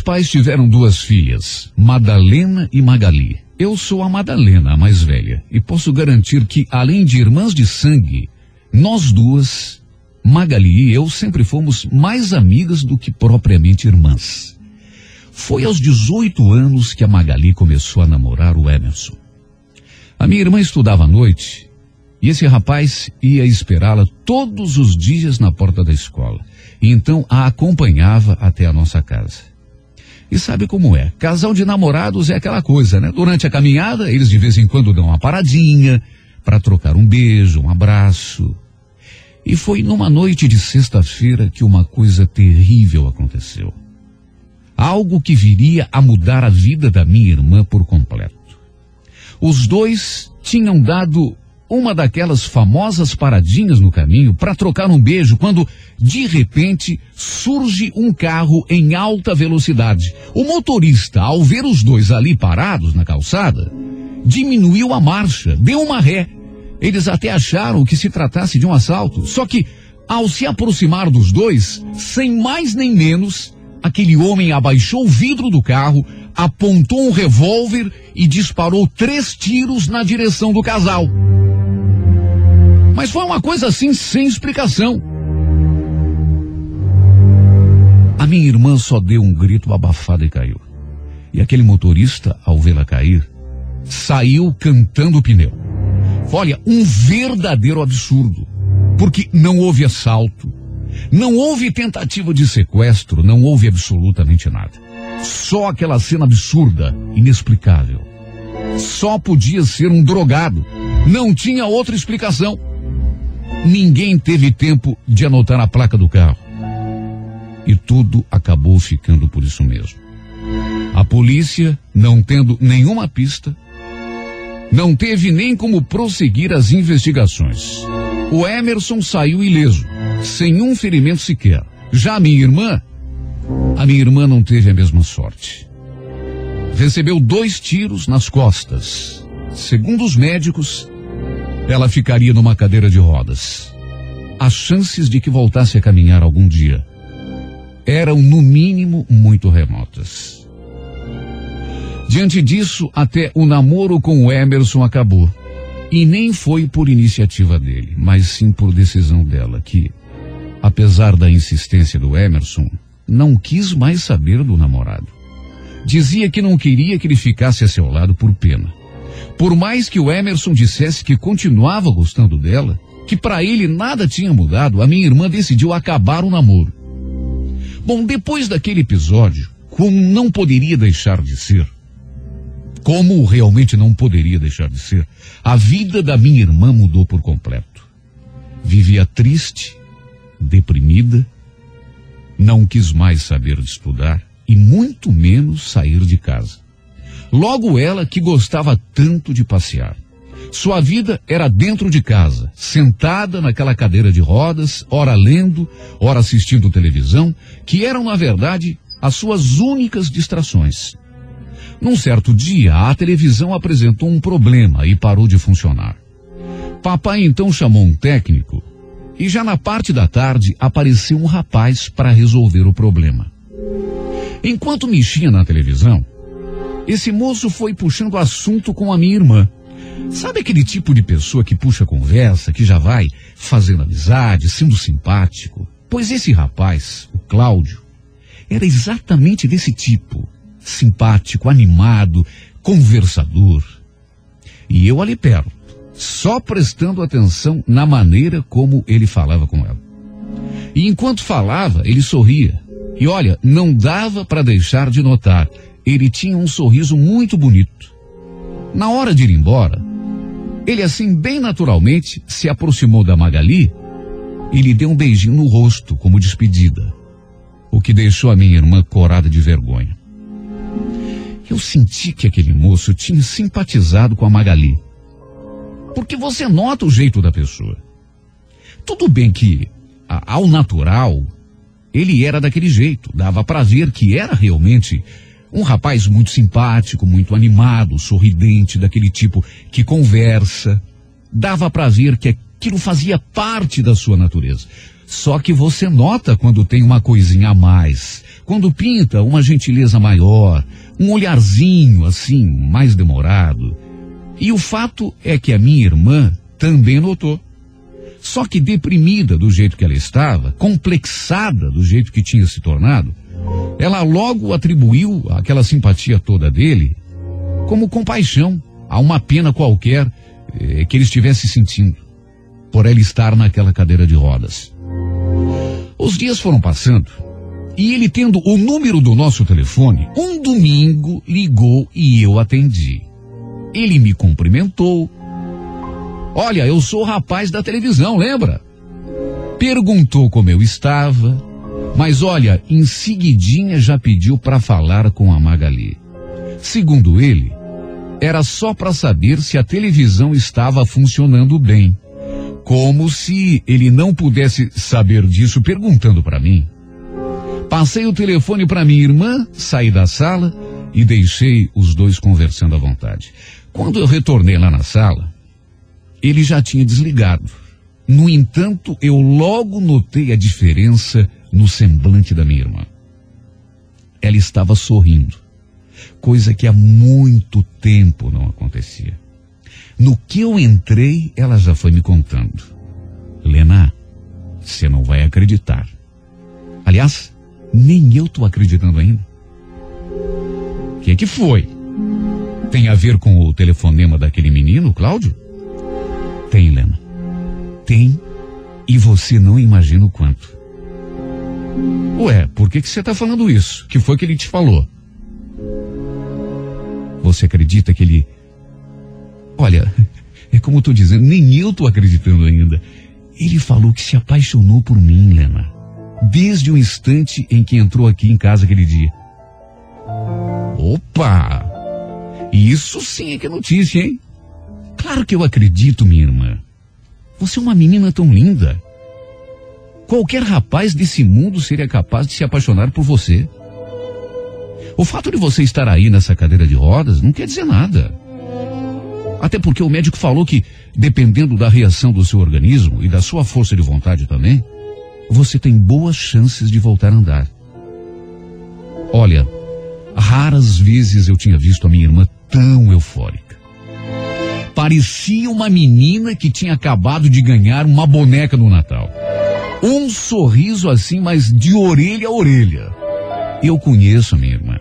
Pais tiveram duas filhas, Madalena e Magali. Eu sou a Madalena, a mais velha, e posso garantir que, além de irmãs de sangue, nós duas, Magali e eu, sempre fomos mais amigas do que propriamente irmãs. Foi aos 18 anos que a Magali começou a namorar o Emerson. A minha irmã estudava à noite e esse rapaz ia esperá-la todos os dias na porta da escola. E então a acompanhava até a nossa casa. E sabe como é? Casal de namorados é aquela coisa, né? Durante a caminhada, eles de vez em quando dão uma paradinha para trocar um beijo, um abraço. E foi numa noite de sexta-feira que uma coisa terrível aconteceu. Algo que viria a mudar a vida da minha irmã por completo. Os dois tinham dado uma daquelas famosas paradinhas no caminho para trocar um beijo quando, de repente, surge um carro em alta velocidade. O motorista, ao ver os dois ali parados na calçada, diminuiu a marcha, deu uma ré. Eles até acharam que se tratasse de um assalto. Só que, ao se aproximar dos dois, sem mais nem menos, aquele homem abaixou o vidro do carro, apontou um revólver e disparou três tiros na direção do casal. Mas foi uma coisa assim sem explicação. A minha irmã só deu um grito abafado e caiu. E aquele motorista, ao vê-la cair, saiu cantando o pneu. Olha, um verdadeiro absurdo. Porque não houve assalto, não houve tentativa de sequestro, não houve absolutamente nada. Só aquela cena absurda, inexplicável. Só podia ser um drogado. Não tinha outra explicação. Ninguém teve tempo de anotar a placa do carro. E tudo acabou ficando por isso mesmo. A polícia, não tendo nenhuma pista, não teve nem como prosseguir as investigações. O Emerson saiu ileso, sem um ferimento sequer. Já a minha irmã, a minha irmã não teve a mesma sorte. Recebeu dois tiros nas costas. Segundo os médicos, ela ficaria numa cadeira de rodas. As chances de que voltasse a caminhar algum dia eram, no mínimo, muito remotas. Diante disso, até o namoro com o Emerson acabou. E nem foi por iniciativa dele, mas sim por decisão dela, que, apesar da insistência do Emerson, não quis mais saber do namorado. Dizia que não queria que ele ficasse a seu lado por pena. Por mais que o Emerson dissesse que continuava gostando dela, que para ele nada tinha mudado, a minha irmã decidiu acabar o namoro. Bom, depois daquele episódio, como não poderia deixar de ser, como realmente não poderia deixar de ser, a vida da minha irmã mudou por completo. Vivia triste, deprimida, não quis mais saber de estudar e muito menos sair de casa. Logo ela que gostava tanto de passear. Sua vida era dentro de casa, sentada naquela cadeira de rodas, ora lendo, ora assistindo televisão, que eram, na verdade, as suas únicas distrações. Num certo dia, a televisão apresentou um problema e parou de funcionar. Papai então chamou um técnico e já na parte da tarde apareceu um rapaz para resolver o problema. Enquanto mexia na televisão, esse moço foi puxando assunto com a minha irmã. Sabe aquele tipo de pessoa que puxa conversa, que já vai fazendo amizade, sendo simpático? Pois esse rapaz, o Cláudio, era exatamente desse tipo. Simpático, animado, conversador. E eu ali perto, só prestando atenção na maneira como ele falava com ela. E enquanto falava, ele sorria. E olha, não dava para deixar de notar ele tinha um sorriso muito bonito. Na hora de ir embora, ele assim bem naturalmente se aproximou da Magali e lhe deu um beijinho no rosto como despedida, o que deixou a minha irmã corada de vergonha. Eu senti que aquele moço tinha simpatizado com a Magali. Porque você nota o jeito da pessoa. Tudo bem que, ao natural, ele era daquele jeito, dava para ver que era realmente um rapaz muito simpático, muito animado, sorridente, daquele tipo que conversa. dava para ver que aquilo fazia parte da sua natureza. Só que você nota quando tem uma coisinha a mais, quando pinta uma gentileza maior, um olharzinho assim, mais demorado. E o fato é que a minha irmã também notou. Só que deprimida do jeito que ela estava, complexada do jeito que tinha se tornado, ela logo atribuiu aquela simpatia toda dele como compaixão a uma pena qualquer eh, que ele estivesse sentindo por ela estar naquela cadeira de rodas. Os dias foram passando e ele tendo o número do nosso telefone, um domingo ligou e eu atendi. Ele me cumprimentou. Olha, eu sou o rapaz da televisão, lembra? Perguntou como eu estava, mas olha, em seguidinha já pediu para falar com a Magali. Segundo ele, era só para saber se a televisão estava funcionando bem. Como se ele não pudesse saber disso perguntando para mim. Passei o telefone para minha irmã, saí da sala e deixei os dois conversando à vontade. Quando eu retornei lá na sala, ele já tinha desligado. No entanto, eu logo notei a diferença no semblante da minha irmã. Ela estava sorrindo, coisa que há muito tempo não acontecia. No que eu entrei, ela já foi me contando. Lena, você não vai acreditar. Aliás, nem eu tô acreditando ainda. O que, que foi? Tem a ver com o telefonema daquele menino, Cláudio? Tem, Lena. Tem. E você não imagina o quanto. Ué, por que, que você está falando isso? que foi que ele te falou? Você acredita que ele. Olha, é como eu tô dizendo, nem eu tô acreditando ainda. Ele falou que se apaixonou por mim, Lena desde o instante em que entrou aqui em casa aquele dia. Opa! Isso sim é que é notícia, hein? Claro que eu acredito, minha irmã. Você é uma menina tão linda. Qualquer rapaz desse mundo seria capaz de se apaixonar por você. O fato de você estar aí nessa cadeira de rodas não quer dizer nada. Até porque o médico falou que, dependendo da reação do seu organismo e da sua força de vontade também, você tem boas chances de voltar a andar. Olha, raras vezes eu tinha visto a minha irmã tão eufórica. Parecia uma menina que tinha acabado de ganhar uma boneca no Natal. Um sorriso assim, mas de orelha a orelha. Eu conheço a minha irmã.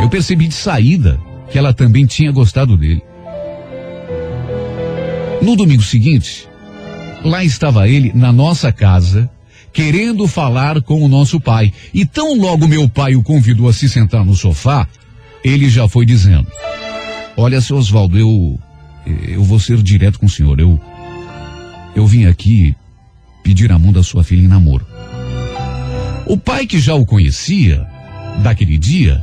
Eu percebi de saída que ela também tinha gostado dele. No domingo seguinte, Lá estava ele na nossa casa, querendo falar com o nosso pai. E tão logo meu pai o convidou a se sentar no sofá, ele já foi dizendo: Olha, seu Oswaldo, eu, eu vou ser direto com o senhor. Eu, eu vim aqui pedir a mão da sua filha em namoro. O pai que já o conhecia, daquele dia,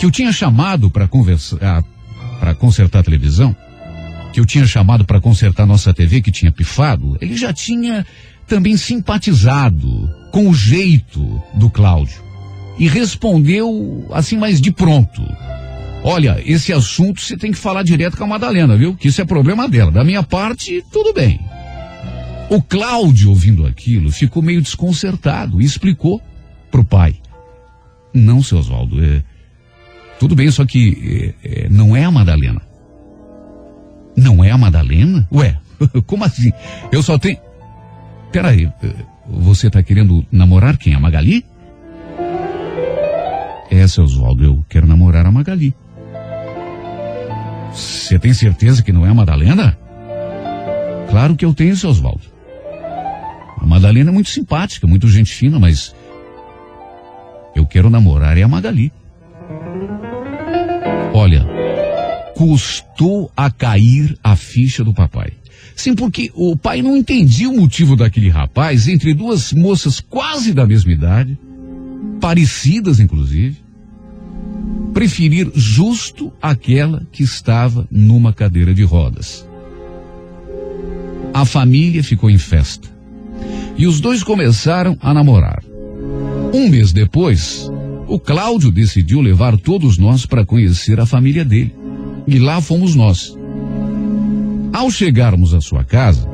que eu tinha chamado para conversar, para consertar a televisão, que eu tinha chamado para consertar nossa TV que tinha pifado, ele já tinha também simpatizado com o jeito do Cláudio e respondeu assim mais de pronto. Olha, esse assunto você tem que falar direto com a Madalena, viu? Que isso é problema dela. Da minha parte, tudo bem. O Cláudio, ouvindo aquilo, ficou meio desconcertado e explicou pro pai. Não, seu Oswaldo, é, tudo bem, só que é, é, não é a Madalena. Não é a Madalena? Ué, como assim? Eu só tenho. Peraí, você tá querendo namorar quem? A Magali? É, seu Oswaldo, eu quero namorar a Magali. Você tem certeza que não é a Madalena? Claro que eu tenho, seu Oswaldo. A Madalena é muito simpática, muito gente fina, mas eu quero namorar é a Magali. Olha, custou a cair a ficha do papai. Sim, porque o pai não entendia o motivo daquele rapaz entre duas moças quase da mesma idade, parecidas inclusive, preferir justo aquela que estava numa cadeira de rodas. A família ficou em festa. E os dois começaram a namorar. Um mês depois, o Cláudio decidiu levar todos nós para conhecer a família dele. E lá fomos nós. Ao chegarmos à sua casa,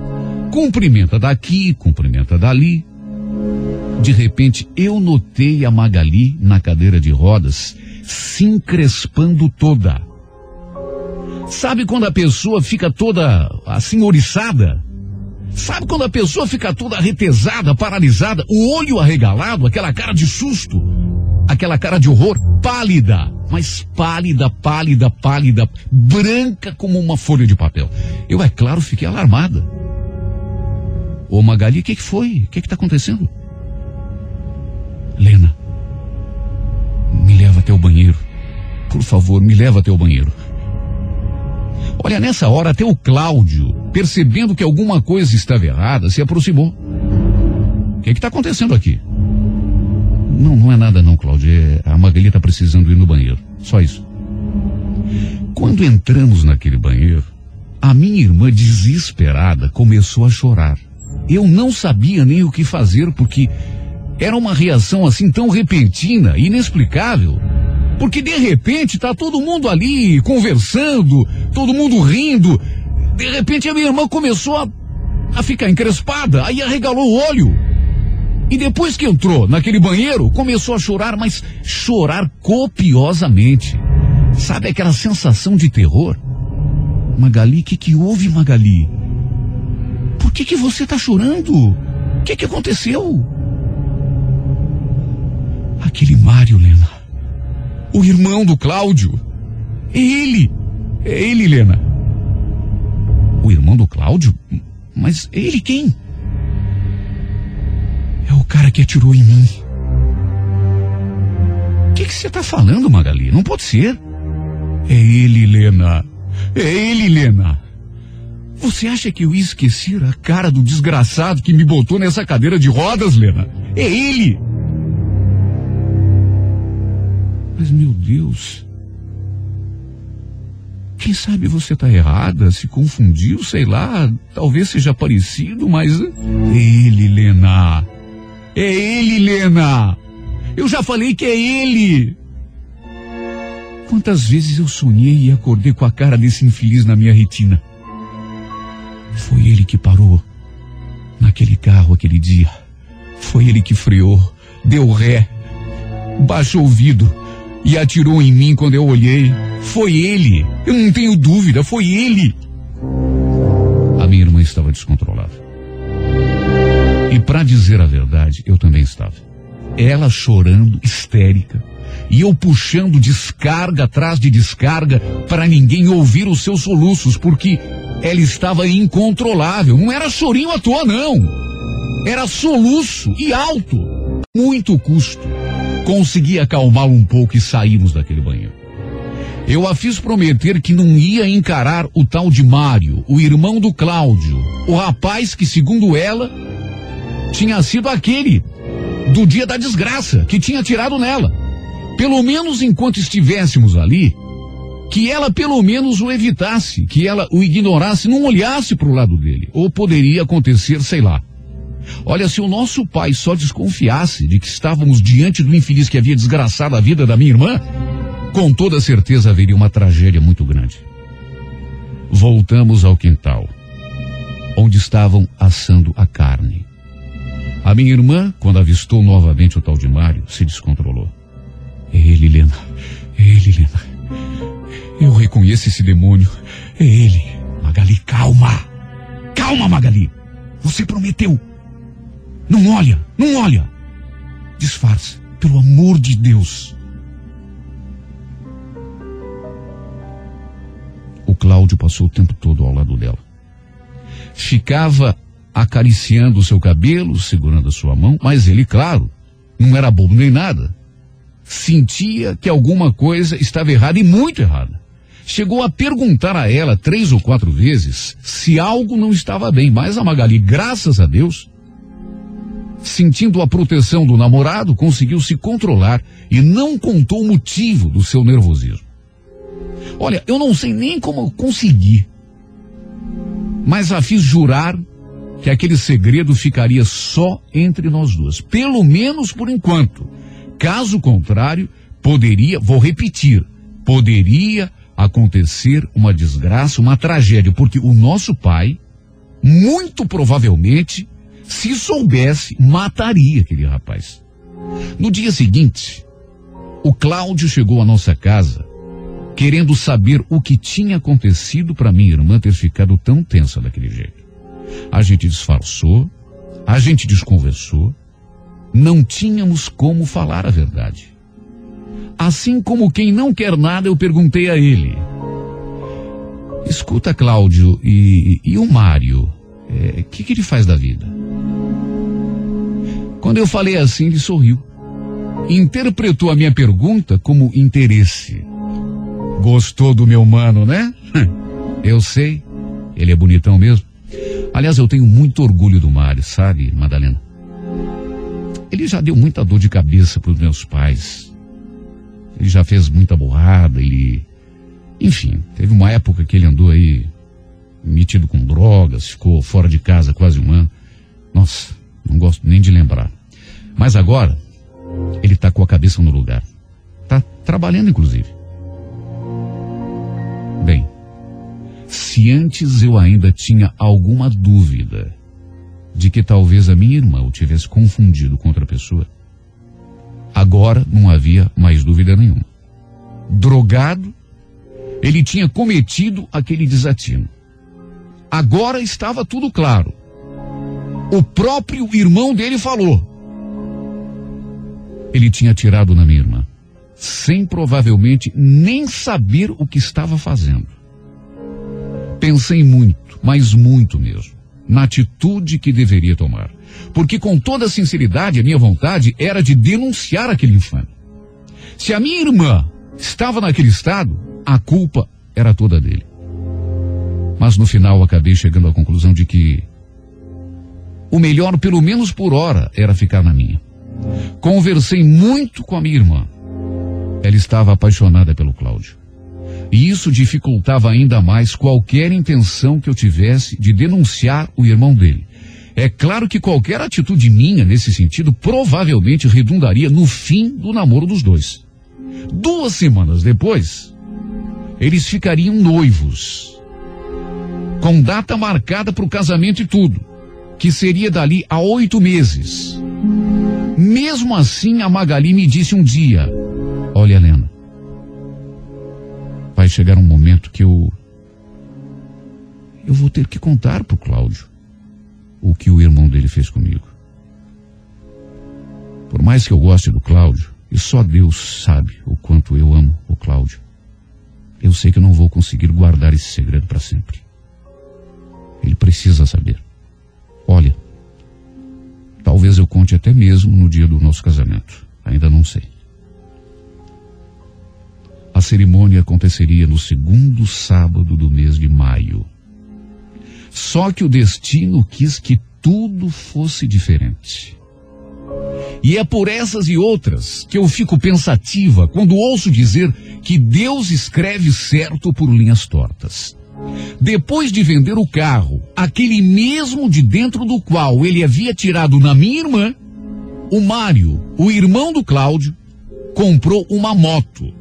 cumprimenta daqui, cumprimenta dali. De repente, eu notei a Magali na cadeira de rodas se encrespando toda. Sabe quando a pessoa fica toda assim oriçada? Sabe quando a pessoa fica toda retesada, paralisada, o olho arregalado, aquela cara de susto, aquela cara de horror, pálida, mas pálida, pálida, pálida, branca como uma folha de papel. Eu, é claro, fiquei alarmada. Ô Magali, o que, que foi? O que está acontecendo? Lena, me leva até o banheiro. Por favor, me leva até o banheiro. Olha, nessa hora até o Cláudio, percebendo que alguma coisa estava errada, se aproximou. O que está acontecendo aqui? Não, não é nada não, Cláudio. É, a Magali está precisando ir no banheiro. Só isso. Quando entramos naquele banheiro, a minha irmã desesperada começou a chorar. Eu não sabia nem o que fazer porque era uma reação assim tão repentina, inexplicável. Porque de repente tá todo mundo ali conversando, todo mundo rindo. De repente a minha irmã começou a, a ficar encrespada, aí arregalou o olho. E depois que entrou naquele banheiro, começou a chorar, mas chorar copiosamente. Sabe aquela sensação de terror? Magali, o que, que houve, Magali? Por que, que você está chorando? O que, que aconteceu? Aquele Mário, Lena. O irmão do Cláudio. É ele. É ele, Lena. O irmão do Cláudio? Mas ele quem? É o cara que atirou em mim. O que você está falando, Magali? Não pode ser. É ele, Lena. É ele, Lena. Você acha que eu ia esquecer a cara do desgraçado que me botou nessa cadeira de rodas, Lena? É ele! Mas, meu Deus. Quem sabe você está errada, se confundiu, sei lá, talvez seja parecido, mas. É ele, Lena. É ele, Lena. Eu já falei que é ele. Quantas vezes eu sonhei e acordei com a cara desse infeliz na minha retina? Foi ele que parou naquele carro aquele dia. Foi ele que freou, deu ré, baixou o vidro e atirou em mim quando eu olhei. Foi ele. Eu não tenho dúvida, foi ele. A minha irmã estava descontrolada. E para dizer a verdade, eu também estava. Ela chorando, histérica, e eu puxando descarga atrás de descarga para ninguém ouvir os seus soluços, porque ela estava incontrolável. Não era chorinho à toa, não. Era soluço e alto. Muito custo. Consegui acalmá-lo um pouco e saímos daquele banheiro. Eu a fiz prometer que não ia encarar o tal de Mário, o irmão do Cláudio, o rapaz que, segundo ela, tinha sido aquele do dia da desgraça que tinha tirado nela. Pelo menos enquanto estivéssemos ali, que ela pelo menos o evitasse, que ela o ignorasse, não olhasse para o lado dele. Ou poderia acontecer, sei lá, Olha, se o nosso pai só desconfiasse de que estávamos diante do infeliz que havia desgraçado a vida da minha irmã, com toda certeza haveria uma tragédia muito grande. Voltamos ao quintal, onde estavam assando a carne. A minha irmã, quando avistou novamente o tal de Mário, se descontrolou. É ele, Lena. É ele, Lena. Eu reconheço esse demônio. É ele. Magali, calma. Calma, Magali. Você prometeu. Não olha, não olha. Disfarce, pelo amor de Deus. O Cláudio passou o tempo todo ao lado dela. Ficava acariciando o seu cabelo, segurando a sua mão, mas ele, claro, não era bobo nem nada. Sentia que alguma coisa estava errada e muito errada. Chegou a perguntar a ela três ou quatro vezes se algo não estava bem, mas a Magali, graças a Deus, sentindo a proteção do namorado, conseguiu se controlar e não contou o motivo do seu nervosismo. Olha, eu não sei nem como consegui, mas a fiz jurar que aquele segredo ficaria só entre nós duas, pelo menos por enquanto. Caso contrário, poderia, vou repetir, poderia acontecer uma desgraça, uma tragédia, porque o nosso pai, muito provavelmente, se soubesse, mataria aquele rapaz. No dia seguinte, o Cláudio chegou à nossa casa querendo saber o que tinha acontecido para minha irmã ter ficado tão tensa daquele jeito. A gente disfarçou, a gente desconversou, não tínhamos como falar a verdade. Assim como quem não quer nada, eu perguntei a ele: Escuta, Cláudio, e, e o Mário? O é, que, que ele faz da vida? Quando eu falei assim, ele sorriu. Interpretou a minha pergunta como interesse. Gostou do meu mano, né? Eu sei. Ele é bonitão mesmo. Aliás, eu tenho muito orgulho do Mário, sabe, Madalena? Ele já deu muita dor de cabeça para os meus pais. Ele já fez muita borrada, ele. Enfim, teve uma época que ele andou aí metido com drogas, ficou fora de casa quase um ano. Nossa, não gosto nem de lembrar. Mas agora, ele está com a cabeça no lugar. Está trabalhando, inclusive. Bem, se antes eu ainda tinha alguma dúvida de que talvez a minha irmã o tivesse confundido com outra pessoa, agora não havia mais dúvida nenhuma. Drogado, ele tinha cometido aquele desatino. Agora estava tudo claro. O próprio irmão dele falou. Ele tinha atirado na minha irmã sem provavelmente nem saber o que estava fazendo. Pensei muito, mas muito mesmo, na atitude que deveria tomar. Porque com toda sinceridade, a minha vontade era de denunciar aquele infame. Se a minha irmã estava naquele estado, a culpa era toda dele. Mas no final acabei chegando à conclusão de que o melhor, pelo menos por hora, era ficar na minha. Conversei muito com a minha irmã. Ela estava apaixonada pelo Cláudio. E isso dificultava ainda mais qualquer intenção que eu tivesse de denunciar o irmão dele. É claro que qualquer atitude minha nesse sentido provavelmente redundaria no fim do namoro dos dois. Duas semanas depois, eles ficariam noivos. Com data marcada para o casamento e tudo, que seria dali a oito meses. Mesmo assim, a Magali me disse um dia: Olha, Helena, vai chegar um momento que eu. Eu vou ter que contar pro Cláudio o que o irmão dele fez comigo. Por mais que eu goste do Cláudio, e só Deus sabe o quanto eu amo o Cláudio, eu sei que eu não vou conseguir guardar esse segredo para sempre. Ele precisa saber. Olha, talvez eu conte até mesmo no dia do nosso casamento. Ainda não sei. A cerimônia aconteceria no segundo sábado do mês de maio. Só que o destino quis que tudo fosse diferente. E é por essas e outras que eu fico pensativa quando ouço dizer que Deus escreve certo por linhas tortas. Depois de vender o carro, aquele mesmo de dentro do qual ele havia tirado na minha irmã, o Mário, o irmão do Cláudio, comprou uma moto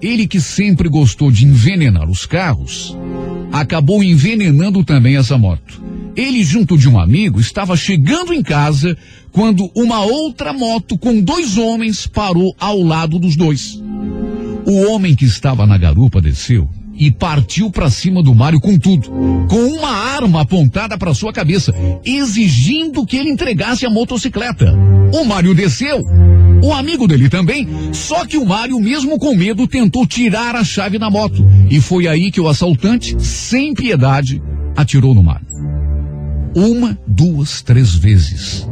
ele que sempre gostou de envenenar os carros, acabou envenenando também essa moto. Ele, junto de um amigo, estava chegando em casa quando uma outra moto com dois homens parou ao lado dos dois. O homem que estava na garupa desceu e partiu para cima do Mário com tudo, com uma arma apontada para sua cabeça, exigindo que ele entregasse a motocicleta. O Mário desceu, o amigo dele também, só que o Mário, mesmo com medo, tentou tirar a chave da moto. E foi aí que o assaltante, sem piedade, atirou no Mário. Uma, duas, três vezes.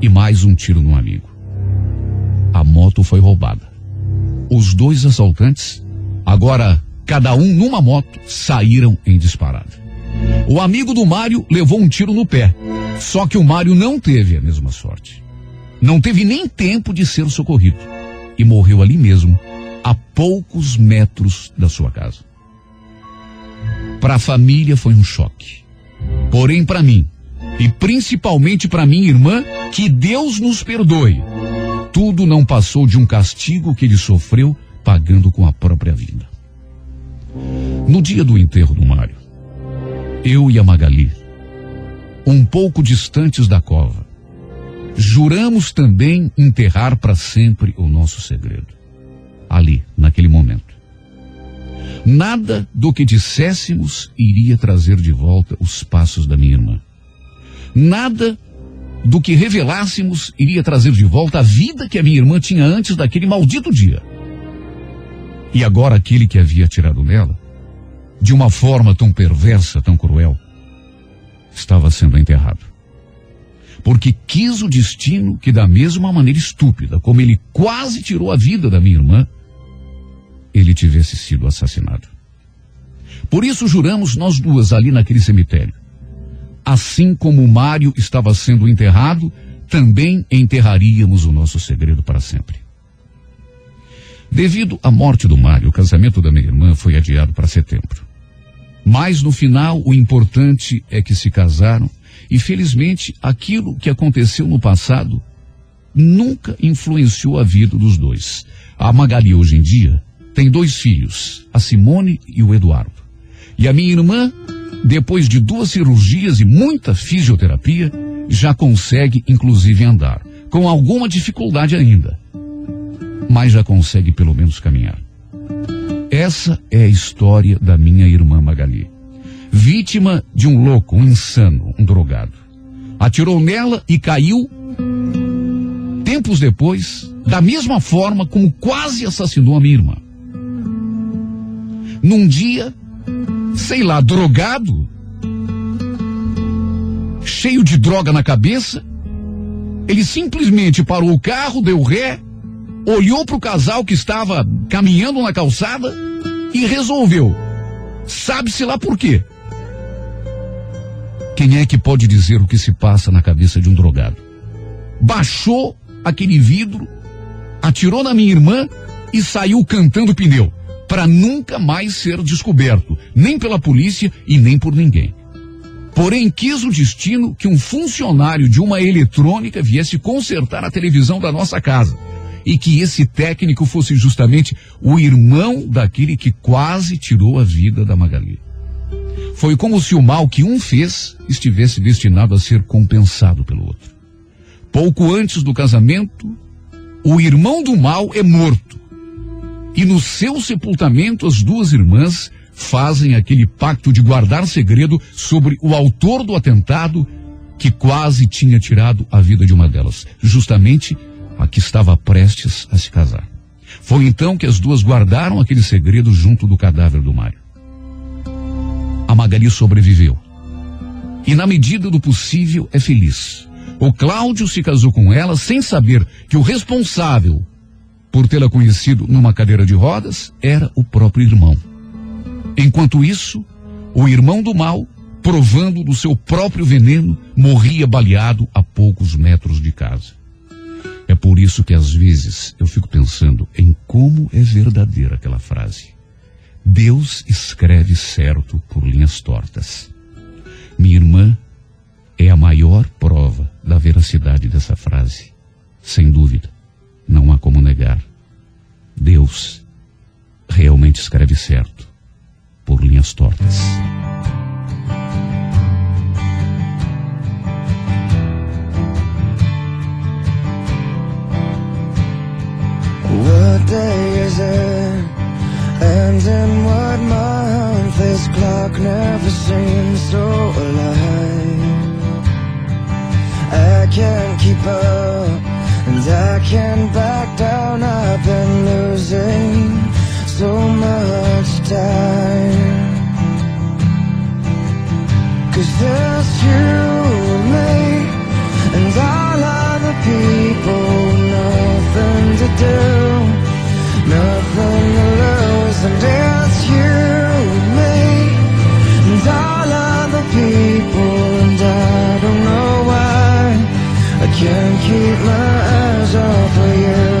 E mais um tiro no amigo. A moto foi roubada. Os dois assaltantes, agora cada um numa moto, saíram em disparada. O amigo do Mário levou um tiro no pé. Só que o Mário não teve a mesma sorte. Não teve nem tempo de ser socorrido. E morreu ali mesmo, a poucos metros da sua casa. Para a família foi um choque. Porém, para mim, e principalmente para minha irmã, que Deus nos perdoe. Tudo não passou de um castigo que ele sofreu pagando com a própria vida. No dia do enterro do Mário, eu e a Magali, um pouco distantes da cova, juramos também enterrar para sempre o nosso segredo. Ali, naquele momento. Nada do que disséssemos iria trazer de volta os passos da minha irmã. Nada do que revelássemos iria trazer de volta a vida que a minha irmã tinha antes daquele maldito dia. E agora aquele que havia tirado nela, de uma forma tão perversa, tão cruel, estava sendo enterrado. Porque quis o destino que, da mesma maneira estúpida como ele quase tirou a vida da minha irmã, ele tivesse sido assassinado. Por isso juramos nós duas ali naquele cemitério. Assim como Mário estava sendo enterrado, também enterraríamos o nosso segredo para sempre. Devido à morte do Mário, o casamento da minha irmã foi adiado para setembro. Mas no final, o importante é que se casaram e felizmente aquilo que aconteceu no passado nunca influenciou a vida dos dois. A Magali hoje em dia tem dois filhos, a Simone e o Eduardo. E a minha irmã, depois de duas cirurgias e muita fisioterapia, já consegue inclusive andar, com alguma dificuldade ainda, mas já consegue pelo menos caminhar. Essa é a história da minha irmã Magali. Vítima de um louco, um insano, um drogado. Atirou nela e caiu. Tempos depois, da mesma forma como quase assassinou a minha irmã. Num dia, sei lá, drogado, cheio de droga na cabeça, ele simplesmente parou o carro, deu ré olhou para o casal que estava caminhando na calçada e resolveu. Sabe-se lá por quê? Quem é que pode dizer o que se passa na cabeça de um drogado? Baixou aquele vidro, atirou na minha irmã e saiu cantando pneu, para nunca mais ser descoberto, nem pela polícia e nem por ninguém. Porém, quis o destino que um funcionário de uma eletrônica viesse consertar a televisão da nossa casa e que esse técnico fosse justamente o irmão daquele que quase tirou a vida da Magali. Foi como se o mal que um fez estivesse destinado a ser compensado pelo outro. Pouco antes do casamento, o irmão do mal é morto. E no seu sepultamento, as duas irmãs fazem aquele pacto de guardar segredo sobre o autor do atentado que quase tinha tirado a vida de uma delas, justamente a que estava prestes a se casar. Foi então que as duas guardaram aquele segredo junto do cadáver do Mário. A Magali sobreviveu. E na medida do possível é feliz. O Cláudio se casou com ela sem saber que o responsável por tê-la conhecido numa cadeira de rodas era o próprio irmão. Enquanto isso, o irmão do mal, provando do seu próprio veneno, morria baleado a poucos metros de casa. É por isso que às vezes eu fico pensando em como é verdadeira aquela frase. Deus escreve certo por linhas tortas. Minha irmã é a maior prova da veracidade dessa frase. Sem dúvida, não há como negar. Deus realmente escreve certo por linhas tortas. What day is it? And in what month? This clock never seems so alive I can't keep up And I can't back down I've been losing so much time Cause there's you and me And all other people nothing to do. Nothing to lose and it's you and me. And all other people and I don't know why. I can't keep my eyes off of you.